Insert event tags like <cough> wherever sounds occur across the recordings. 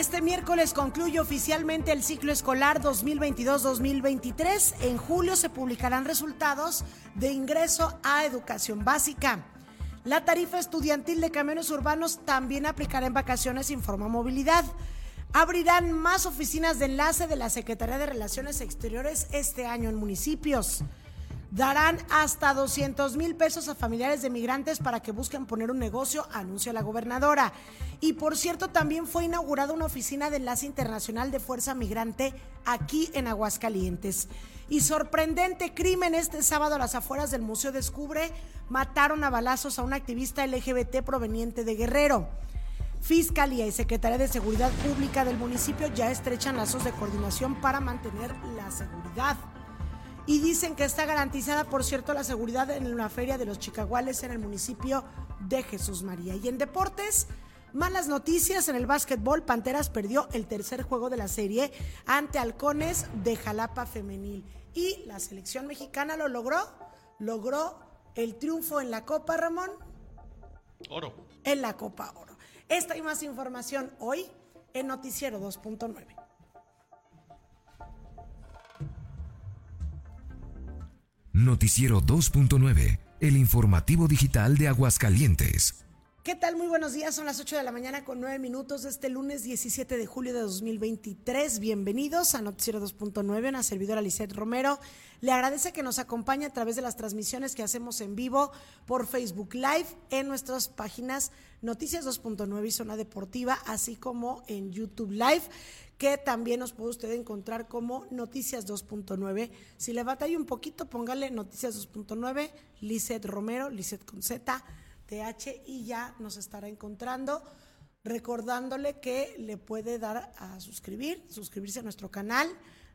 Este miércoles concluye oficialmente el ciclo escolar 2022-2023. En julio se publicarán resultados de ingreso a educación básica. La tarifa estudiantil de camiones urbanos también aplicará en vacaciones, informa movilidad. Abrirán más oficinas de enlace de la Secretaría de Relaciones Exteriores este año en municipios. Darán hasta 200 mil pesos a familiares de migrantes para que busquen poner un negocio, anuncia la gobernadora. Y por cierto, también fue inaugurada una oficina de enlace internacional de Fuerza Migrante aquí en Aguascalientes. Y sorprendente crimen este sábado a las afueras del Museo Descubre, mataron a balazos a un activista LGBT proveniente de Guerrero. Fiscalía y Secretaría de Seguridad Pública del municipio ya estrechan lazos de coordinación para mantener la seguridad y dicen que está garantizada, por cierto, la seguridad en una feria de los Chicaguales en el municipio de Jesús María. Y en deportes, malas noticias en el básquetbol, Panteras perdió el tercer juego de la serie ante Halcones de Jalapa Femenil. Y la selección mexicana lo logró, logró el triunfo en la Copa Ramón. Oro. En la Copa Oro. Esta y más información hoy en Noticiero 2.9. Noticiero 2.9, el informativo digital de Aguascalientes. ¿Qué tal? Muy buenos días, son las 8 de la mañana con 9 minutos de este lunes 17 de julio de 2023. Bienvenidos a Noticiero 2.9, una servidora Lisette Romero. Le agradece que nos acompañe a través de las transmisiones que hacemos en vivo por Facebook Live en nuestras páginas Noticias 2.9 y Zona Deportiva, así como en YouTube Live que también nos puede usted encontrar como Noticias 2.9. Si le batalla un poquito, póngale Noticias 2.9, Lizeth Romero, Lizeth con Z, TH, y ya nos estará encontrando. Recordándole que le puede dar a suscribir, suscribirse a nuestro canal,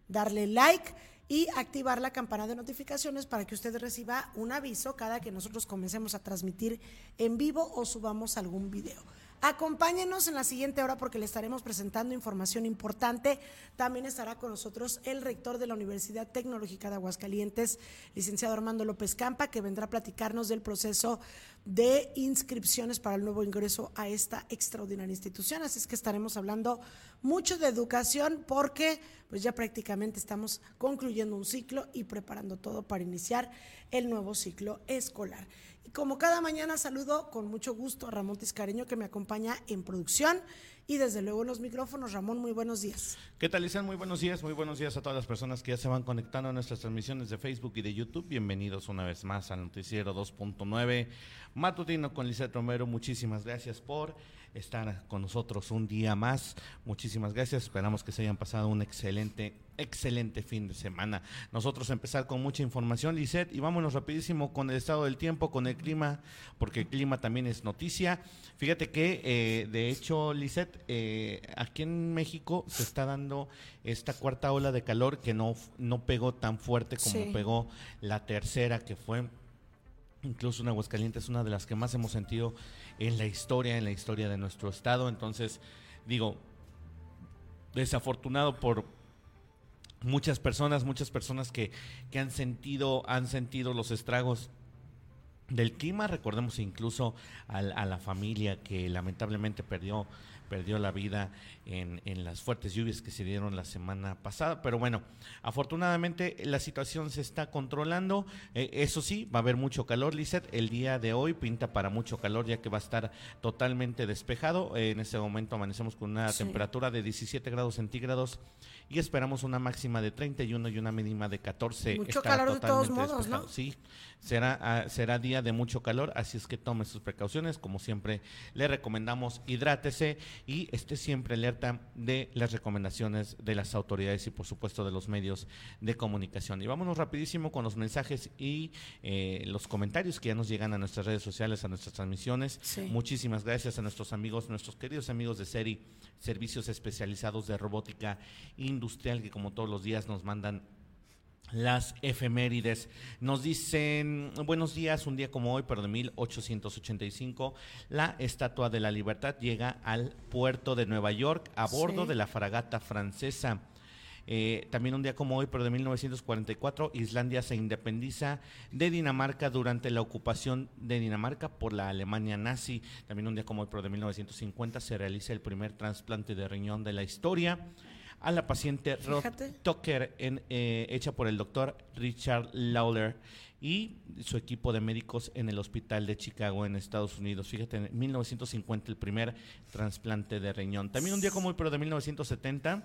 darle like y activar la campana de notificaciones para que usted reciba un aviso cada que nosotros comencemos a transmitir en vivo o subamos algún video. Acompáñenos en la siguiente hora porque le estaremos presentando información importante. También estará con nosotros el rector de la Universidad Tecnológica de Aguascalientes, licenciado Armando López Campa, que vendrá a platicarnos del proceso de inscripciones para el nuevo ingreso a esta extraordinaria institución. Así es que estaremos hablando mucho de educación porque pues ya prácticamente estamos concluyendo un ciclo y preparando todo para iniciar el nuevo ciclo escolar. Y como cada mañana saludo con mucho gusto a Ramón Tiscareño que me acompaña en producción y desde luego en los micrófonos. Ramón, muy buenos días. ¿Qué tal, Lisan? Muy buenos días, muy buenos días a todas las personas que ya se van conectando a nuestras transmisiones de Facebook y de YouTube. Bienvenidos una vez más al Noticiero 2.9 Matutino con Lizeth Romero. Muchísimas gracias por estar con nosotros un día más. Muchísimas gracias. Esperamos que se hayan pasado un excelente, excelente fin de semana. Nosotros empezar con mucha información, Lisette, y vámonos rapidísimo con el estado del tiempo, con el clima, porque el clima también es noticia. Fíjate que, eh, de hecho, Lisette, eh, aquí en México se está dando esta cuarta ola de calor que no, no pegó tan fuerte como pegó la tercera, que fue incluso en Aguascalientes, es una de las que más hemos sentido en la historia, en la historia de nuestro estado. Entonces, digo, desafortunado por muchas personas, muchas personas que, que han sentido, han sentido los estragos del clima. Recordemos incluso a la familia que lamentablemente perdió perdió la vida en, en, las fuertes lluvias que se dieron la semana pasada. Pero bueno, afortunadamente la situación se está controlando. Eh, eso sí, va a haber mucho calor, Lizeth. El día de hoy pinta para mucho calor ya que va a estar totalmente despejado. en este momento amanecemos con una temperatura de 17 grados centígrados y esperamos una máxima de 31 y una mínima de 14. Mucho calor de todos modos, ¿no? Sí, será, ah, será día de mucho calor, así es que tome sus precauciones. Como siempre, le recomendamos hidrátese y esté siempre alerta de las recomendaciones de las autoridades y, por supuesto, de los medios de comunicación. Y vámonos rapidísimo con los mensajes y eh, los comentarios que ya nos llegan a nuestras redes sociales, a nuestras transmisiones. Muchísimas gracias a nuestros amigos, nuestros queridos amigos de SERI, Servicios Especializados de Robótica Industrial, que como todos los días nos mandan las efemérides. Nos dicen, buenos días, un día como hoy, pero de 1885, la Estatua de la Libertad llega al puerto de Nueva York a bordo de la fragata francesa. Eh, también un día como hoy, pero de 1944, Islandia se independiza de Dinamarca durante la ocupación de Dinamarca por la Alemania nazi. También un día como hoy, pero de 1950, se realiza el primer trasplante de riñón de la historia a la paciente Rod Tucker, eh, hecha por el doctor Richard Lawler y su equipo de médicos en el hospital de Chicago en Estados Unidos. Fíjate, en 1950 el primer trasplante de riñón. También un día como hoy, pero de 1970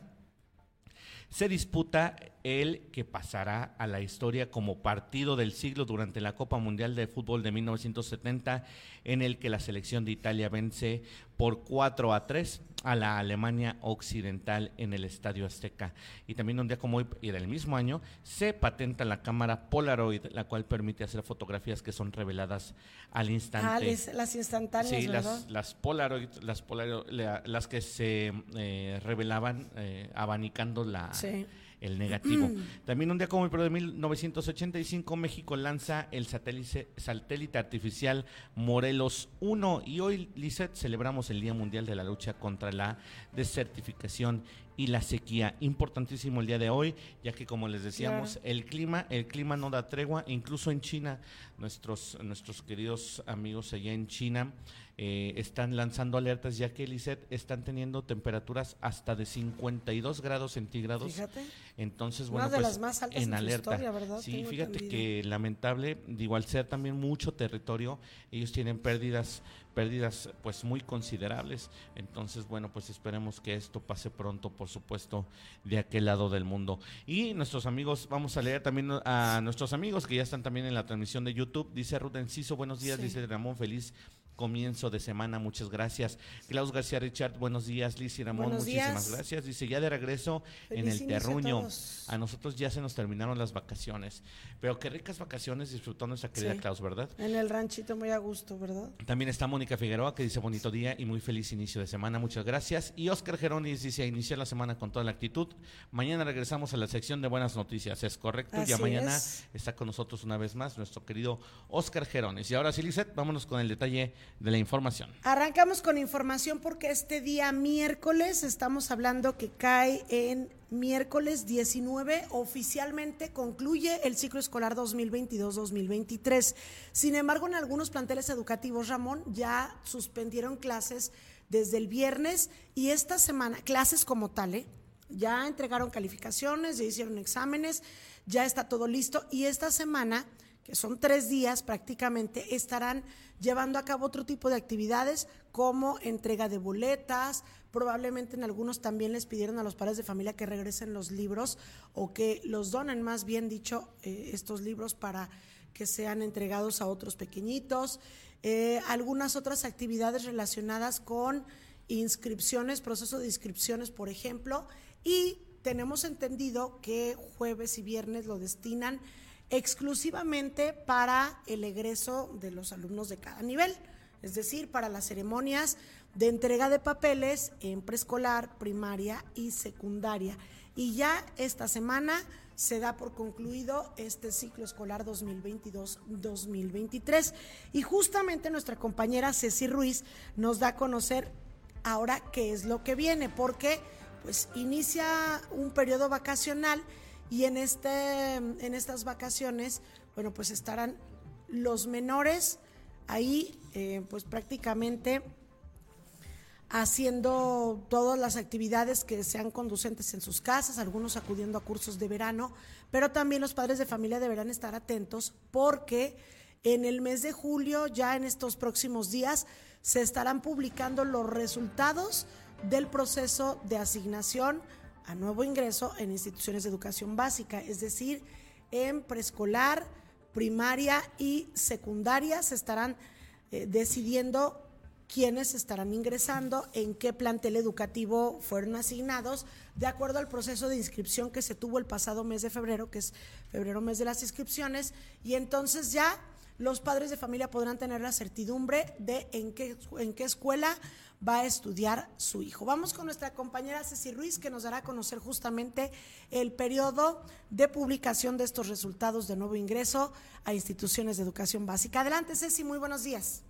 se disputa el que pasará a la historia como partido del siglo durante la Copa Mundial de Fútbol de 1970, en el que la selección de Italia vence por 4 a 3 a la Alemania Occidental en el Estadio Azteca. Y también un día como hoy y del mismo año se patenta la cámara Polaroid, la cual permite hacer fotografías que son reveladas al instante. Ah, las instantáneas, sí, Las, las Polaroid, las, Polaroid, las que se eh, revelaban eh, abanicando la... Sí el negativo. Mm. También un día como el pero de 1985 México lanza el satélite, satélite artificial Morelos 1 y hoy, Lisset, celebramos el Día Mundial de la Lucha contra la Desertificación y la sequía. Importantísimo el día de hoy, ya que como les decíamos, el clima, el clima no da tregua, incluso en China, nuestros, nuestros queridos amigos allá en China eh, están lanzando alertas, ya que Elisет están teniendo temperaturas hasta de 52 grados centígrados. Fíjate. Entonces, bueno, pues, en alerta. Sí, fíjate que lamentable, digo, al ser también mucho territorio, ellos tienen pérdidas pérdidas pues muy considerables. Entonces, bueno, pues esperemos que esto pase pronto, por supuesto, de aquel lado del mundo. Y nuestros amigos, vamos a leer también a nuestros amigos que ya están también en la transmisión de YouTube. Dice Ruth Enciso, buenos días, dice Ramón, feliz comienzo de semana. Muchas gracias. Klaus García Richard, buenos días. Liz y Ramón, muchísimas gracias. Dice, ya de regreso en el terruño. A, nosotros ya se nos terminaron las vacaciones. Pero qué ricas vacaciones disfrutó nuestra querida Klaus, ¿verdad? En el ranchito muy a gusto, ¿verdad? También está Mónica Figueroa que dice bonito día y muy feliz inicio de semana. Muchas gracias. Y Oscar Geronis dice, iniciar la semana con toda la actitud. Mañana regresamos a la sección de buenas noticias. Es correcto. ya mañana está con nosotros una vez más nuestro querido Oscar Geronis. Y ahora sí, Lizeth, vámonos con el detalle de la información. Arrancamos con información porque este día miércoles estamos hablando que cae en miércoles 19 oficialmente concluye el ciclo escolar 2022-2023. Sin embargo, en algunos planteles educativos, Ramón, ya suspendieron clases desde el viernes y esta semana, clases como tal, ¿eh? ya entregaron calificaciones, ya hicieron exámenes, ya está todo listo y esta semana que son tres días prácticamente, estarán llevando a cabo otro tipo de actividades como entrega de boletas, probablemente en algunos también les pidieron a los padres de familia que regresen los libros o que los donen, más bien dicho, eh, estos libros para que sean entregados a otros pequeñitos. Eh, algunas otras actividades relacionadas con inscripciones, proceso de inscripciones, por ejemplo, y tenemos entendido que jueves y viernes lo destinan exclusivamente para el egreso de los alumnos de cada nivel, es decir, para las ceremonias de entrega de papeles en preescolar, primaria y secundaria. Y ya esta semana se da por concluido este ciclo escolar 2022-2023. Y justamente nuestra compañera Ceci Ruiz nos da a conocer ahora qué es lo que viene, porque pues inicia un periodo vacacional y en, este, en estas vacaciones, bueno, pues estarán los menores ahí, eh, pues prácticamente haciendo todas las actividades que sean conducentes en sus casas, algunos acudiendo a cursos de verano, pero también los padres de familia deberán estar atentos porque en el mes de julio, ya en estos próximos días, se estarán publicando los resultados del proceso de asignación nuevo ingreso en instituciones de educación básica, es decir, en preescolar, primaria y secundaria se estarán eh, decidiendo quiénes estarán ingresando, en qué plantel educativo fueron asignados, de acuerdo al proceso de inscripción que se tuvo el pasado mes de febrero, que es febrero mes de las inscripciones, y entonces ya los padres de familia podrán tener la certidumbre de en qué, en qué escuela va a estudiar su hijo. Vamos con nuestra compañera Ceci Ruiz, que nos dará a conocer justamente el periodo de publicación de estos resultados de nuevo ingreso a instituciones de educación básica. Adelante, Ceci, muy buenos días.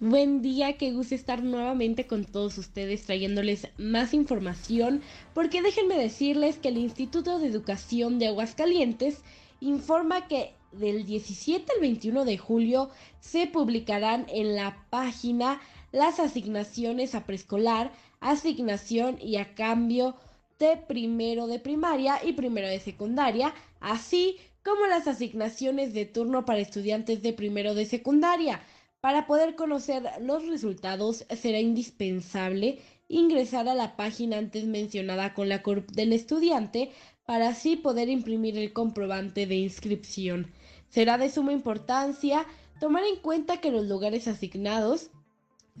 Buen día, qué gusto estar nuevamente con todos ustedes trayéndoles más información, porque déjenme decirles que el Instituto de Educación de Aguascalientes informa que del 17 al 21 de julio se publicarán en la página las asignaciones a preescolar, asignación y a cambio de primero de primaria y primero de secundaria, así como las asignaciones de turno para estudiantes de primero de secundaria. Para poder conocer los resultados será indispensable ingresar a la página antes mencionada con la CURP del estudiante para así poder imprimir el comprobante de inscripción. Será de suma importancia tomar en cuenta que los lugares asignados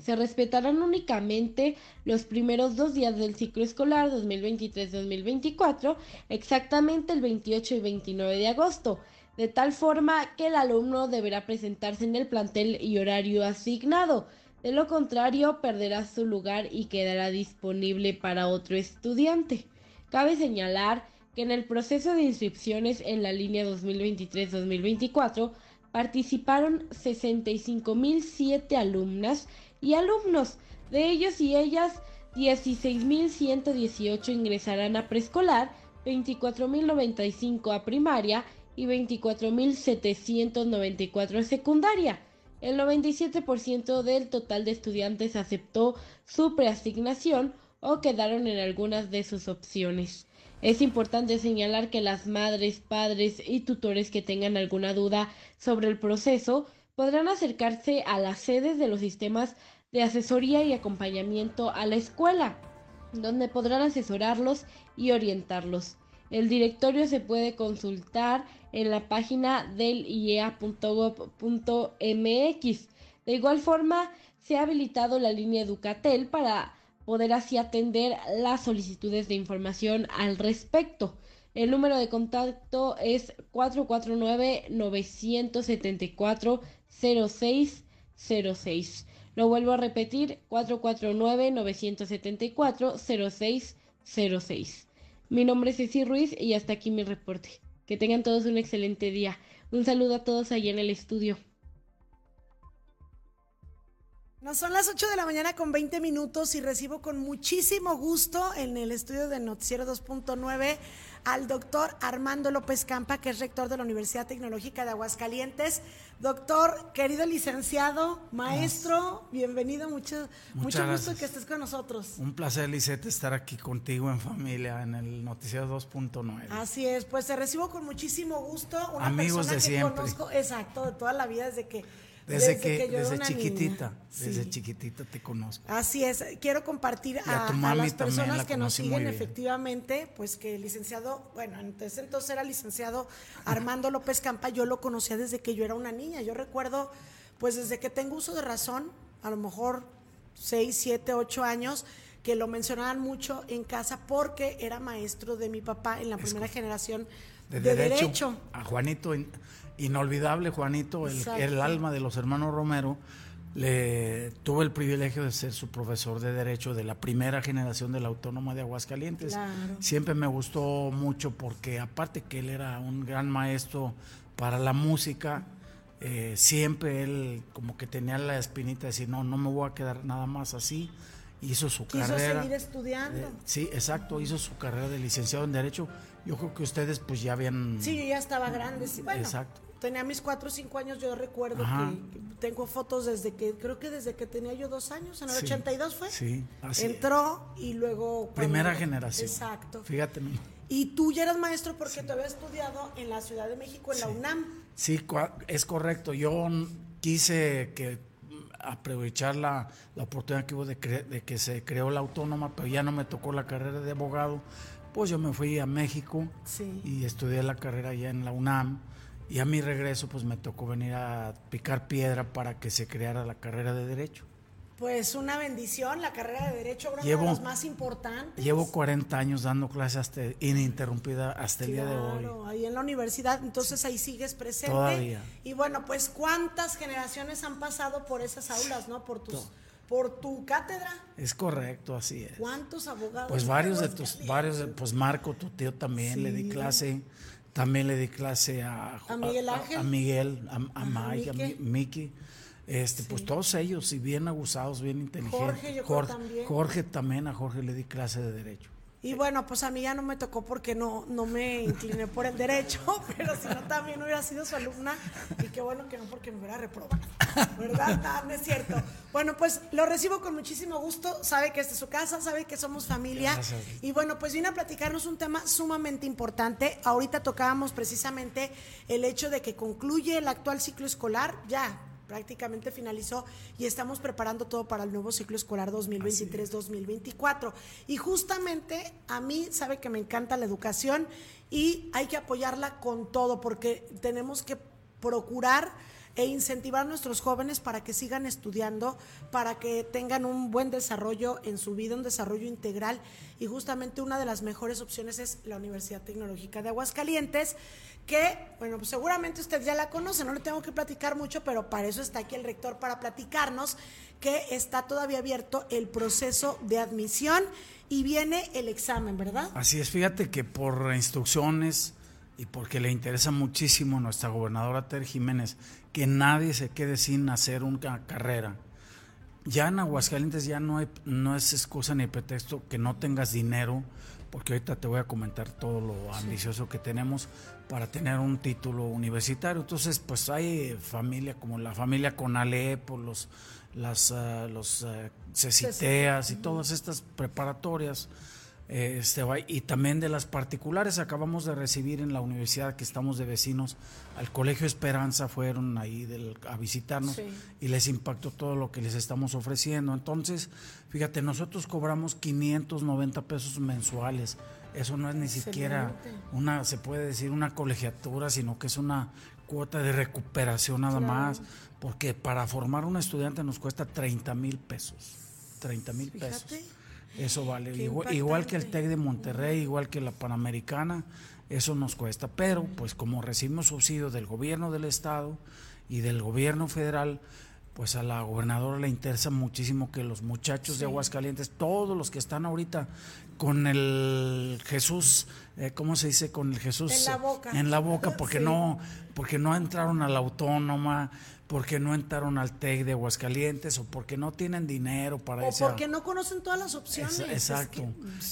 se respetarán únicamente los primeros dos días del ciclo escolar 2023-2024, exactamente el 28 y 29 de agosto de tal forma que el alumno deberá presentarse en el plantel y horario asignado. De lo contrario, perderá su lugar y quedará disponible para otro estudiante. Cabe señalar que en el proceso de inscripciones en la línea 2023-2024 participaron 65.007 alumnas y alumnos. De ellos y ellas, 16.118 ingresarán a preescolar, 24.095 a primaria y 24.794 secundaria. El 97% del total de estudiantes aceptó su preasignación o quedaron en algunas de sus opciones. Es importante señalar que las madres, padres y tutores que tengan alguna duda sobre el proceso podrán acercarse a las sedes de los sistemas de asesoría y acompañamiento a la escuela, donde podrán asesorarlos y orientarlos. El directorio se puede consultar en la página del iea.gov.mx. De igual forma, se ha habilitado la línea Educatel para poder así atender las solicitudes de información al respecto. El número de contacto es 449-974-0606. Lo vuelvo a repetir, 449-974-0606. Mi nombre es Ceci Ruiz y hasta aquí mi reporte. Que tengan todos un excelente día. Un saludo a todos allá en el estudio. No son las 8 de la mañana con 20 minutos y recibo con muchísimo gusto en el estudio de Noticiero 2.9 al doctor Armando López Campa, que es rector de la Universidad Tecnológica de Aguascalientes. Doctor, querido licenciado, maestro, bienvenido, mucho, mucho gusto que estés con nosotros. Un placer, Lisette, estar aquí contigo en familia en el Noticiero 2.9. Así es, pues te recibo con muchísimo gusto. Una Amigos de siempre. Conozco, exacto, de toda la vida, desde que desde, que, desde chiquitita, desde chiquitita te conozco. Así es, quiero compartir a, las personas que nos siguen efectivamente, pues que el licenciado, bueno, entonces entonces era licenciado Armando López Campa, yo lo conocía desde que yo era una niña, yo recuerdo, pues desde que tengo uso de razón, a lo mejor 6, 7, 8 años, que lo mencionaban mucho en casa porque era maestro de mi papá en la primera generación de, derecho. A Juanito inolvidable Juanito, el, alma de los hermanos Romero, le tuve el privilegio de ser su profesor de derecho de la primera generación de la Autónoma de Aguascalientes. Siempre me gustó mucho porque aparte que él era un gran maestro para la música, eh, siempre él como que tenía la espinita de decir, no, no me voy a quedar nada más así. Hizo su Quiso carrera. seguir estudiando. Eh, sí, exacto, hizo su carrera de licenciado en Derecho. Yo creo que ustedes pues ya habían... Sí, yo ya estaba grande. Sí, bueno, exacto tenía mis cuatro o cinco años, yo recuerdo que, tengo fotos desde que, creo que desde que tenía yo dos años, en el 82 fue. Sí, así Entró y luego... Primera generación. Exacto. Fíjate. Y tú ya eras maestro porque te había estudiado en la Ciudad de México, en la UNAM. Sí, es correcto. Yo quise que aprovechar la, oportunidad que hubo de, de que se creó la autónoma, pero ya no me tocó la carrera de abogado. Pues yo me fui a México y estudié la carrera allá en la UNAM y a mi regreso, pues me tocó venir a picar piedra para que se creara la carrera de Derecho. Pues una bendición, la carrera de Derecho, uno de los más importantes. Llevo 40 años dando clases hasta, ininterrumpida hasta el día de hoy. ahí en la universidad, entonces ahí sigues presente. Todavía. Y bueno, pues cuántas generaciones han pasado por esas aulas, ¿no? Por tus por tu cátedra. Es correcto, así es. ¿Cuántos abogados? Pues varios de tus, varios, pues Marco, tu tío también le di clase. También le di clase a, a Miguel Ángel, a, Miguel, a, Mike, a Miki. Este, pues todos ellos, y bien abusados, bien inteligentes. Jorge, yo Jorge, también. Jorge también, a Jorge le di clase de derecho. Y bueno, pues a mí ya no me tocó porque no, no me incliné por el derecho, <laughs> pero si no también hubiera sido su alumna y qué bueno que no porque me hubiera reprobado, ¿verdad? <laughs> No, no es cierto. Bueno, pues lo recibo con muchísimo gusto, sabe que esta es su casa, sabe que somos familia Gracias. y bueno, pues viene a platicarnos un tema sumamente importante. Ahorita tocábamos precisamente el hecho de que concluye el actual ciclo escolar, ya prácticamente finalizó y estamos preparando todo para el nuevo ciclo escolar 2023-2024. Y justamente a mí sabe que me encanta la educación y hay que apoyarla con todo porque tenemos que procurar e incentivar a nuestros jóvenes para que sigan estudiando, para que tengan un buen desarrollo en su vida, un desarrollo integral. Y justamente una de las mejores opciones es la Universidad Tecnológica de Aguascalientes, que, bueno, pues seguramente usted ya la conoce, no le tengo que platicar mucho, pero para eso está aquí el rector, para platicarnos que está todavía abierto el proceso de admisión y viene el examen, ¿verdad? Así es, fíjate que por instrucciones y porque le interesa muchísimo a nuestra gobernadora Ter Jiménez que nadie se quede sin hacer una carrera. Ya en Aguascalientes ya no, hay, no es excusa ni pretexto que no tengas dinero, porque ahorita te voy a comentar todo lo ambicioso que tenemos para tener un título universitario. Entonces, pues hay familia como la familia Conalep, por los las ah, los ah, Ceciteas y todas estas preparatorias este, va- y también de las particulares acabamos de recibir en la universidad que estamos de vecinos al Colegio Esperanza fueron ahí del- a visitarnos Sí. y les impactó todo lo que les estamos ofreciendo entonces fíjate nosotros cobramos 590 pesos mensuales eso no es ni siquiera una se puede decir una colegiatura sino que es una cuota de recuperación nada Claro. más porque para formar un estudiante nos cuesta 30 mil pesos 30 mil pesos eso vale. Igual, igual que el. TEC de Monterrey, igual que la Panamericana, eso nos cuesta. Pero, pues como recibimos subsidio del gobierno del Estado y del gobierno federal, pues a la gobernadora le interesa muchísimo que los muchachos de Aguascalientes, todos los que están ahorita con el Jesús, eh, ¿cómo se dice? Con el Jesús En la boca. en la boca, <laughs> porque Sí. no, porque no entraron a la autónoma, porque no entraron al TEC de Aguascalientes, o porque no tienen dinero para O esa- porque no conocen todas las opciones. Ex- es Exacto.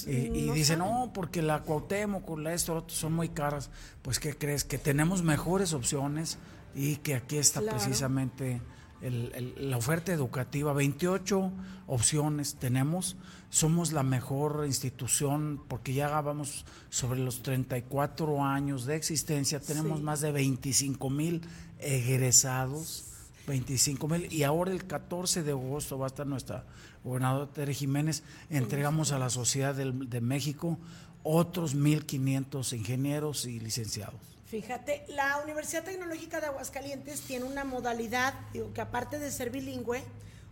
que, y y no dicen, saben. no, porque la Cuauhtémoc, la esto, lo otro, son muy caras. Pues, ¿qué crees? Que tenemos mejores opciones y que aquí está Claro. precisamente el- el- la oferta educativa. 28 opciones tenemos. Somos la mejor institución porque ya vamos sobre los 34 años de existencia. Tenemos Sí. más de 25 mil egresados. 25 mil y ahora el 14 de agosto va a estar nuestra gobernadora Tere Jiménez entregamos a la sociedad del- de México otros 1.500 ingenieros y licenciados. Fíjate, la Universidad Tecnológica de Aguascalientes tiene una modalidad, digo, que aparte de ser bilingüe,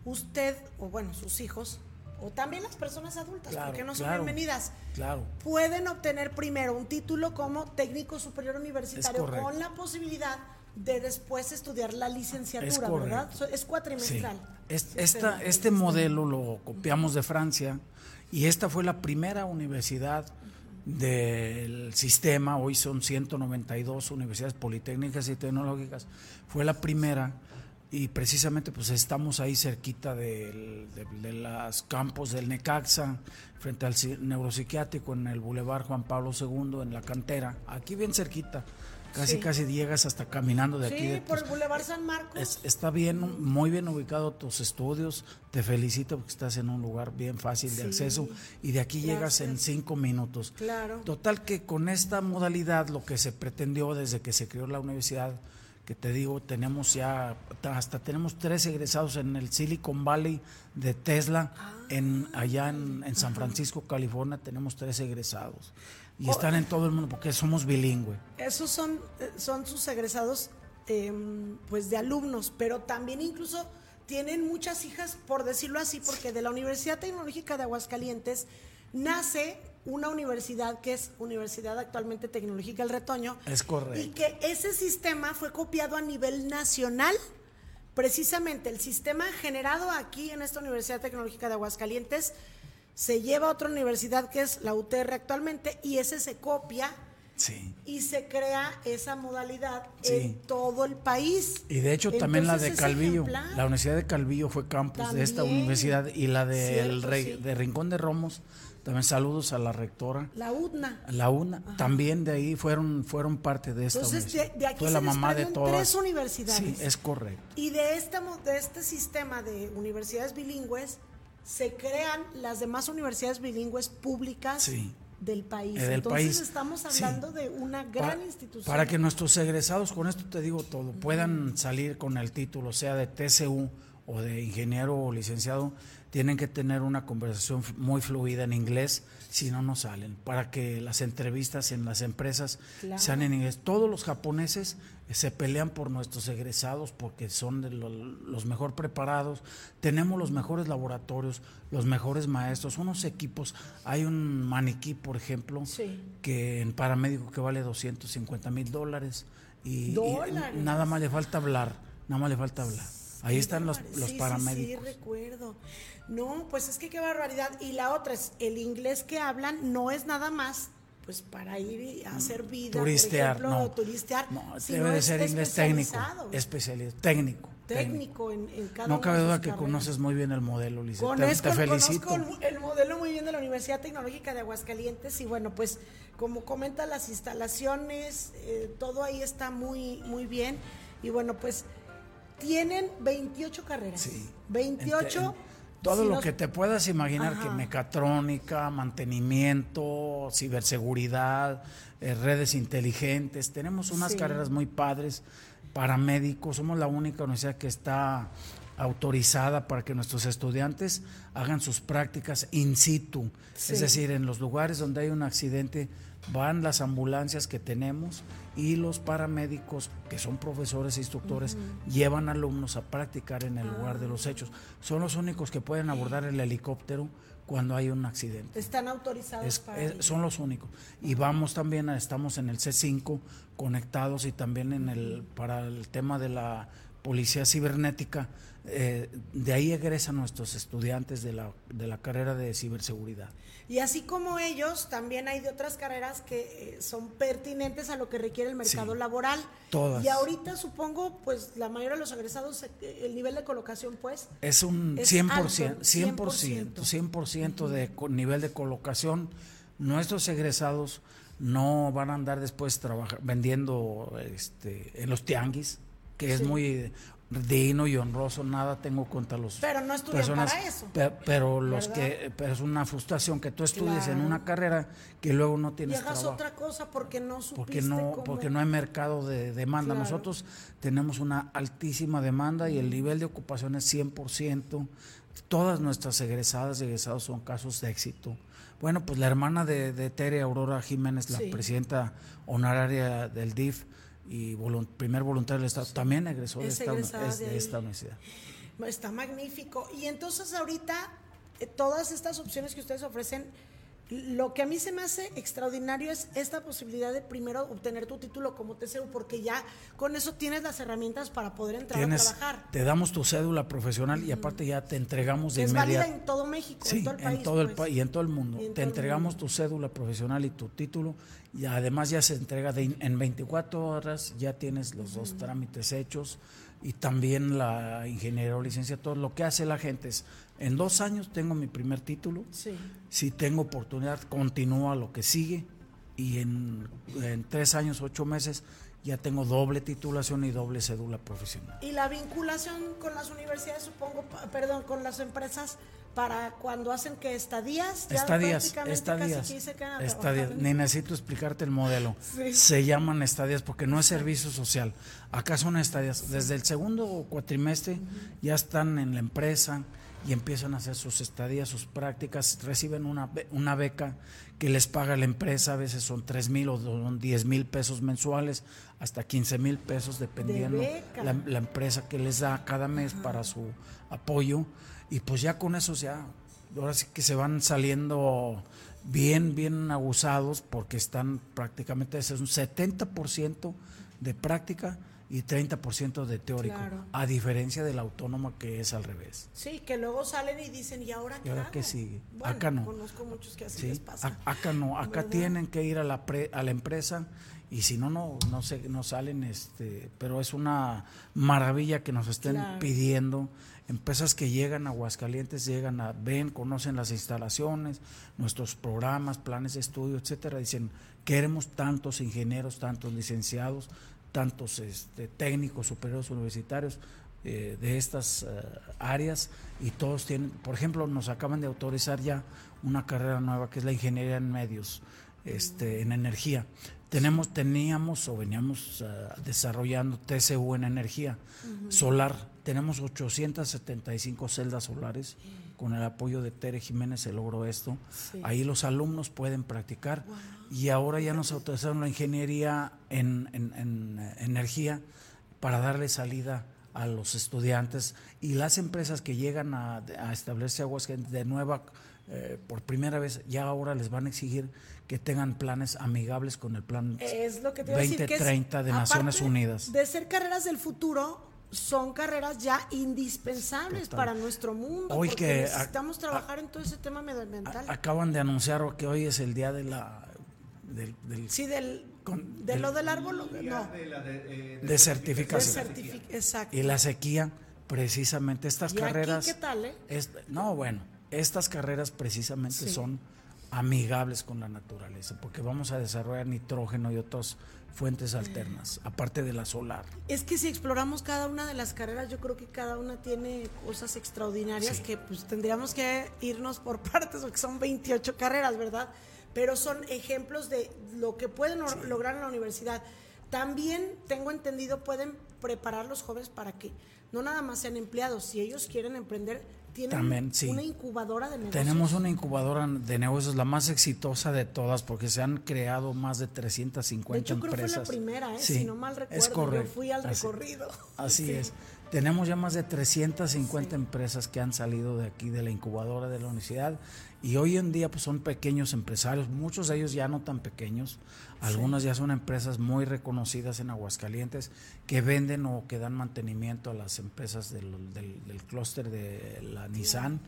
usted, o bueno, sus hijos, o también las personas adultas, Claro, porque no son claro. bienvenidas, Claro. pueden obtener primero un título como técnico superior universitario con la posibilidad de después estudiar la licenciatura, Es. ¿verdad? Es Sí. cuatrimestral. Es- esta- este modelo lo copiamos de Francia y esta fue la primera universidad del sistema, hoy son 192 universidades politécnicas y tecnológicas, fue la primera y precisamente pues estamos ahí cerquita del- de, de los campos del Necaxa, frente al neuropsiquiátrico en el Boulevard Juan Pablo II, en la cantera, aquí bien cerquita, casi Sí. casi llegas hasta caminando de aquí. Sí, de por el Boulevard San Marcos. es- está bien, muy bien ubicado tus estudios. Te felicito porque estás en un lugar bien fácil de Sí. acceso y de aquí llegas en cinco minutos. Claro. Total que con esta modalidad lo que se pretendió desde que se creó la universidad, que te digo, tenemos ya, hasta tenemos tres egresados en el Silicon Valley de Tesla, en, allá en, en San Francisco, California, tenemos tres egresados. Y Oh. están en todo el mundo porque somos bilingüe. Esos son, eh, son sus egresados eh, pues de alumnos, pero también incluso tienen muchas hijas, por decirlo así, porque de la Universidad Tecnológica de Aguascalientes nace una universidad que es Universidad actualmente Tecnológica El Retoño. Es correcto. Y que ese sistema fue copiado a nivel nacional. Precisamente el sistema generado aquí en esta Universidad Tecnológica de Aguascalientes se lleva a otra universidad que es la UTR actualmente y ese se copia Sí. Y se crea esa modalidad en todo el país. Y de hecho también la de Calvillo, la Universidad de Calvillo fue campus de esta universidad y la de, de Rincón de Romos también saludos a la rectora. La UNA. La UNA. También de ahí fueron, fueron parte de esta Entonces, de, aquí Fue la mamá de todas. tres universidades. Sí, es correcto. Y de este, de este sistema de universidades bilingües se crean las demás universidades bilingües públicas del país. Eh, Entonces estamos hablando de una gran institución. Para que nuestros egresados, con esto te digo todo, puedan salir con el título, sea de TCU o de ingeniero o licenciado, tienen que tener una conversación muy fluida en inglés, si no, no salen, para que las entrevistas en las empresas sean en inglés. Todos los japoneses se pelean por nuestros egresados porque son de los mejor preparados, tenemos los mejores laboratorios, los mejores maestros, unos equipos, hay un maniquí, por ejemplo, que en paramédico que vale 250 mil dólares y nada más le falta hablar, nada más le falta hablar. Ahí están los, los paramédicos. Sí, recuerdo. No, pues es que qué barbaridad. Y la otra es, el inglés que hablan no es nada más pues para ir a hacer vida, turistear, por ejemplo, no, turistear. No, debe de ser inglés técnico, especialista, técnico. Técnico, En, en, cada No cabe duda que conoces muy bien el modelo, Lice. te, te, felicito. Conozco el modelo muy bien de la Universidad Tecnológica de Aguascalientes y bueno, pues como comenta las instalaciones, eh, todo ahí está muy, muy bien. Y bueno, pues tienen 28 carreras. Sí. 28. Todo lo que te puedas imaginar, que mecatrónica, mantenimiento, ciberseguridad, eh, redes inteligentes. Tenemos unas carreras muy padres. Paramédicos, somos la única universidad que está autorizada para que nuestros estudiantes hagan sus prácticas in situ, es decir, en los lugares donde hay un accidente van las ambulancias que tenemos y los paramédicos, que son profesores e instructores, llevan alumnos a practicar en el lugar de los ah. hechos. Son los únicos que pueden abordar el helicóptero cuando hay un accidente. Están autorizados para Son los únicos. Y vamos también, a, estamos en el C5 conectados y también en el para el tema de la policía cibernética. Eh, de ahí egresan nuestros estudiantes de la, de la carrera de ciberseguridad. Y así como ellos, también hay de otras carreras que eh, son pertinentes a lo que requiere el mercado laboral. Todas. Y ahorita supongo, pues la mayoría de los egresados, eh, el nivel de colocación, pues... Es un 100%, 100%, 100%, de nivel de colocación. Nuestros egresados no van a andar después vendiendo este, en los tianguis, que es muy digno y honroso, nada tengo contra los Pero no estudian personas, para eso. Pero, los que pero es una frustración que tú estudies en una carrera que luego no tienes y hagas otra cosa porque no supiste porque no porque no hay mercado de demanda. Nosotros tenemos una altísima demanda y el nivel de ocupación es 100%. Todas nuestras egresadas y egresados son casos de éxito. Bueno, pues la hermana de, de Tere Aurora Jiménez, la presidenta honoraria del DIF, y primer voluntario del Estado, también egresó de esta, universidad. Está magnífico. Y entonces ahorita eh, todas estas opciones que ustedes ofrecen, lo que a mí se me hace extraordinario es esta posibilidad de primero obtener tu título como TCU, porque ya con eso tienes las herramientas para poder entrar a trabajar. Te damos tu cédula profesional y aparte ya te entregamos de inmediato. Es válida en todo México, en todo el país. En todo el pues. y en todo el mundo. te entregamos tu cédula profesional y tu título y además ya se entrega de, en 24 horas, ya tienes los dos trámites hechos y también la ingeniería o licencia, todo lo que hace la gente es, en dos años tengo mi primer título, si tengo oportunidad continúa lo que sigue y en, en tres años, ocho meses ya tengo doble titulación y doble cédula profesional. Y la vinculación con las universidades, supongo, perdón, con las empresas para cuando hacen que estadías, ya estadías, estadías, estadías. Ni necesito explicarte el modelo. <laughs> Se llaman estadías porque no es servicio social. Acá son estadías. Desde el segundo cuatrimestre ya están en la empresa y empiezan a hacer sus estadías, sus prácticas, reciben una, una beca que les paga la empresa, a veces son 3 mil o son 10 mil pesos mensuales, hasta 15 mil pesos, dependiendo la, la, empresa que les da cada mes para su apoyo y pues ya con eso ya, ahora sí que se van saliendo bien, bien abusados porque están prácticamente, es un 70% de práctica y 30% de teórico, a diferencia de la autónoma que es al revés. Sí, que luego salen y dicen, ¿y ahora qué? ¿Y ahora qué sigue? acá no. Conozco muchos que así les pasa. acá no, acá tienen que ir a la, a la empresa y si no, no, no, se, no salen, este, pero es una maravilla que nos estén pidiendo. Empresas que llegan a Aguascalientes, llegan a, ven, conocen las instalaciones, nuestros programas, planes de estudio, etcétera, dicen, queremos tantos ingenieros, tantos licenciados, tantos este, técnicos superiores universitarios eh, de estas eh, áreas y todos tienen, por ejemplo, nos acaban de autorizar ya una carrera nueva que es la ingeniería en medios, este, en energía. Tenemos, teníamos o veníamos uh, desarrollando TCU en energía solar. Tenemos 875 celdas solares. Con el apoyo de Tere Jiménez se logró esto. Ahí los alumnos pueden practicar. Y ahora ya nos autorizaron la ingeniería en, en, eh, energía para darle salida a los estudiantes y las empresas que llegan a, a establecerse aguas de nueva eh, por primera vez ya ahora les van a exigir que tengan planes amigables con el plan es lo que 2030 de Naciones Unidas. De ser carreras del futuro, son carreras ya indispensables para nuestro mundo. Hoy que necesitamos trabajar en todo ese tema medioambiental. acaban de anunciar que hoy es el día de la del, sí del de lo del árbol no de, eh, de, certificación exacto. y la sequía precisamente estas carreras qué tal eh? no bueno estas carreras precisamente son amigables con la naturaleza, porque vamos a desarrollar nitrógeno y otras fuentes alternas, aparte de la solar. Es que si exploramos cada una de las carreras, yo creo que cada una tiene cosas extraordinarias que pues tendríamos que irnos por <laughs> partes, porque son 28 carreras, ¿verdad? Pero son ejemplos de lo que pueden lograr en la universidad. También tengo entendido pueden preparar los jóvenes para que no nada más sean empleados, si ellos quieren emprender, tienen una incubadora de negocios. Tenemos una incubadora de negocios, la más exitosa de todas, porque se han creado más de 350 de hecho, empresas. Creo que fue la primera, ¿eh? si no mal recuerdo. Es correcto. Yo fui al recorrido. Así es. Tenemos ya más de 350 empresas que han salido de aquí, de la incubadora de la universidad, y hoy en día pues son pequeños empresarios, muchos de ellos ya no tan pequeños, algunas ya son empresas muy reconocidas en Aguascalientes que venden o que dan mantenimiento a las empresas del, del, clúster de la Nissan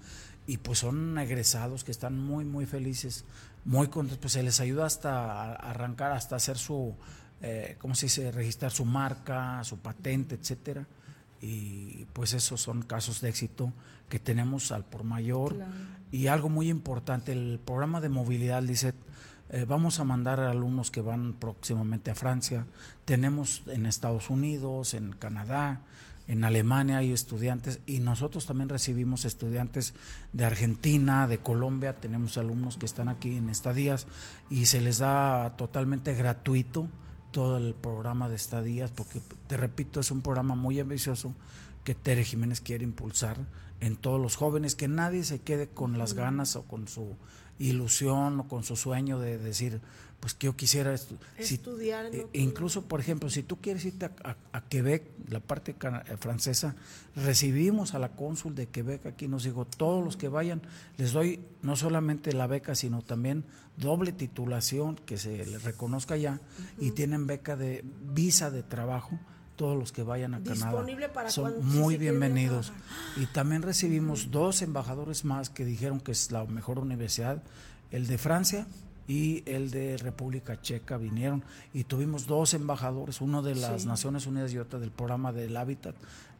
y pues son egresados que están muy muy felices, muy contentos, pues se les ayuda hasta arrancar, hasta hacer su, eh, ¿cómo se dice?, registrar su marca, su patente, etcétera. Y pues esos son casos de éxito que tenemos al por mayor. Y algo muy importante el programa de movilidad dice eh, vamos a mandar a alumnos que van próximamente a Francia. Tenemos en Estados Unidos en Canadá en Alemania hay estudiantes y nosotros también recibimos estudiantes de Argentina, de Colombia, tenemos alumnos que están aquí en estadías y se les da totalmente gratuito todo el programa de estadías, porque te repito, es un programa muy ambicioso que Tere Jiménez quiere impulsar en todos los jóvenes, que nadie se quede con las ganas o con su ilusión o con su sueño de decir, pues que yo quisiera estudiar. E incluso, por ejemplo, si tú quieres irte a, Quebec, la parte eh, francesa, recibimos a la cónsul de Quebec aquí, nos dijo, todos los que vayan, les doy no solamente la beca, sino también doble titulación, que se les reconozca ya, y tienen beca de visa de trabajo todos los que vayan a Canadá son muy bienvenidos. Y también recibimos dos embajadores más que dijeron que es la mejor universidad, el de Francia y el de República Checa vinieron. Y tuvimos dos embajadores, uno de las Naciones Unidas y otro del programa del Hábitat,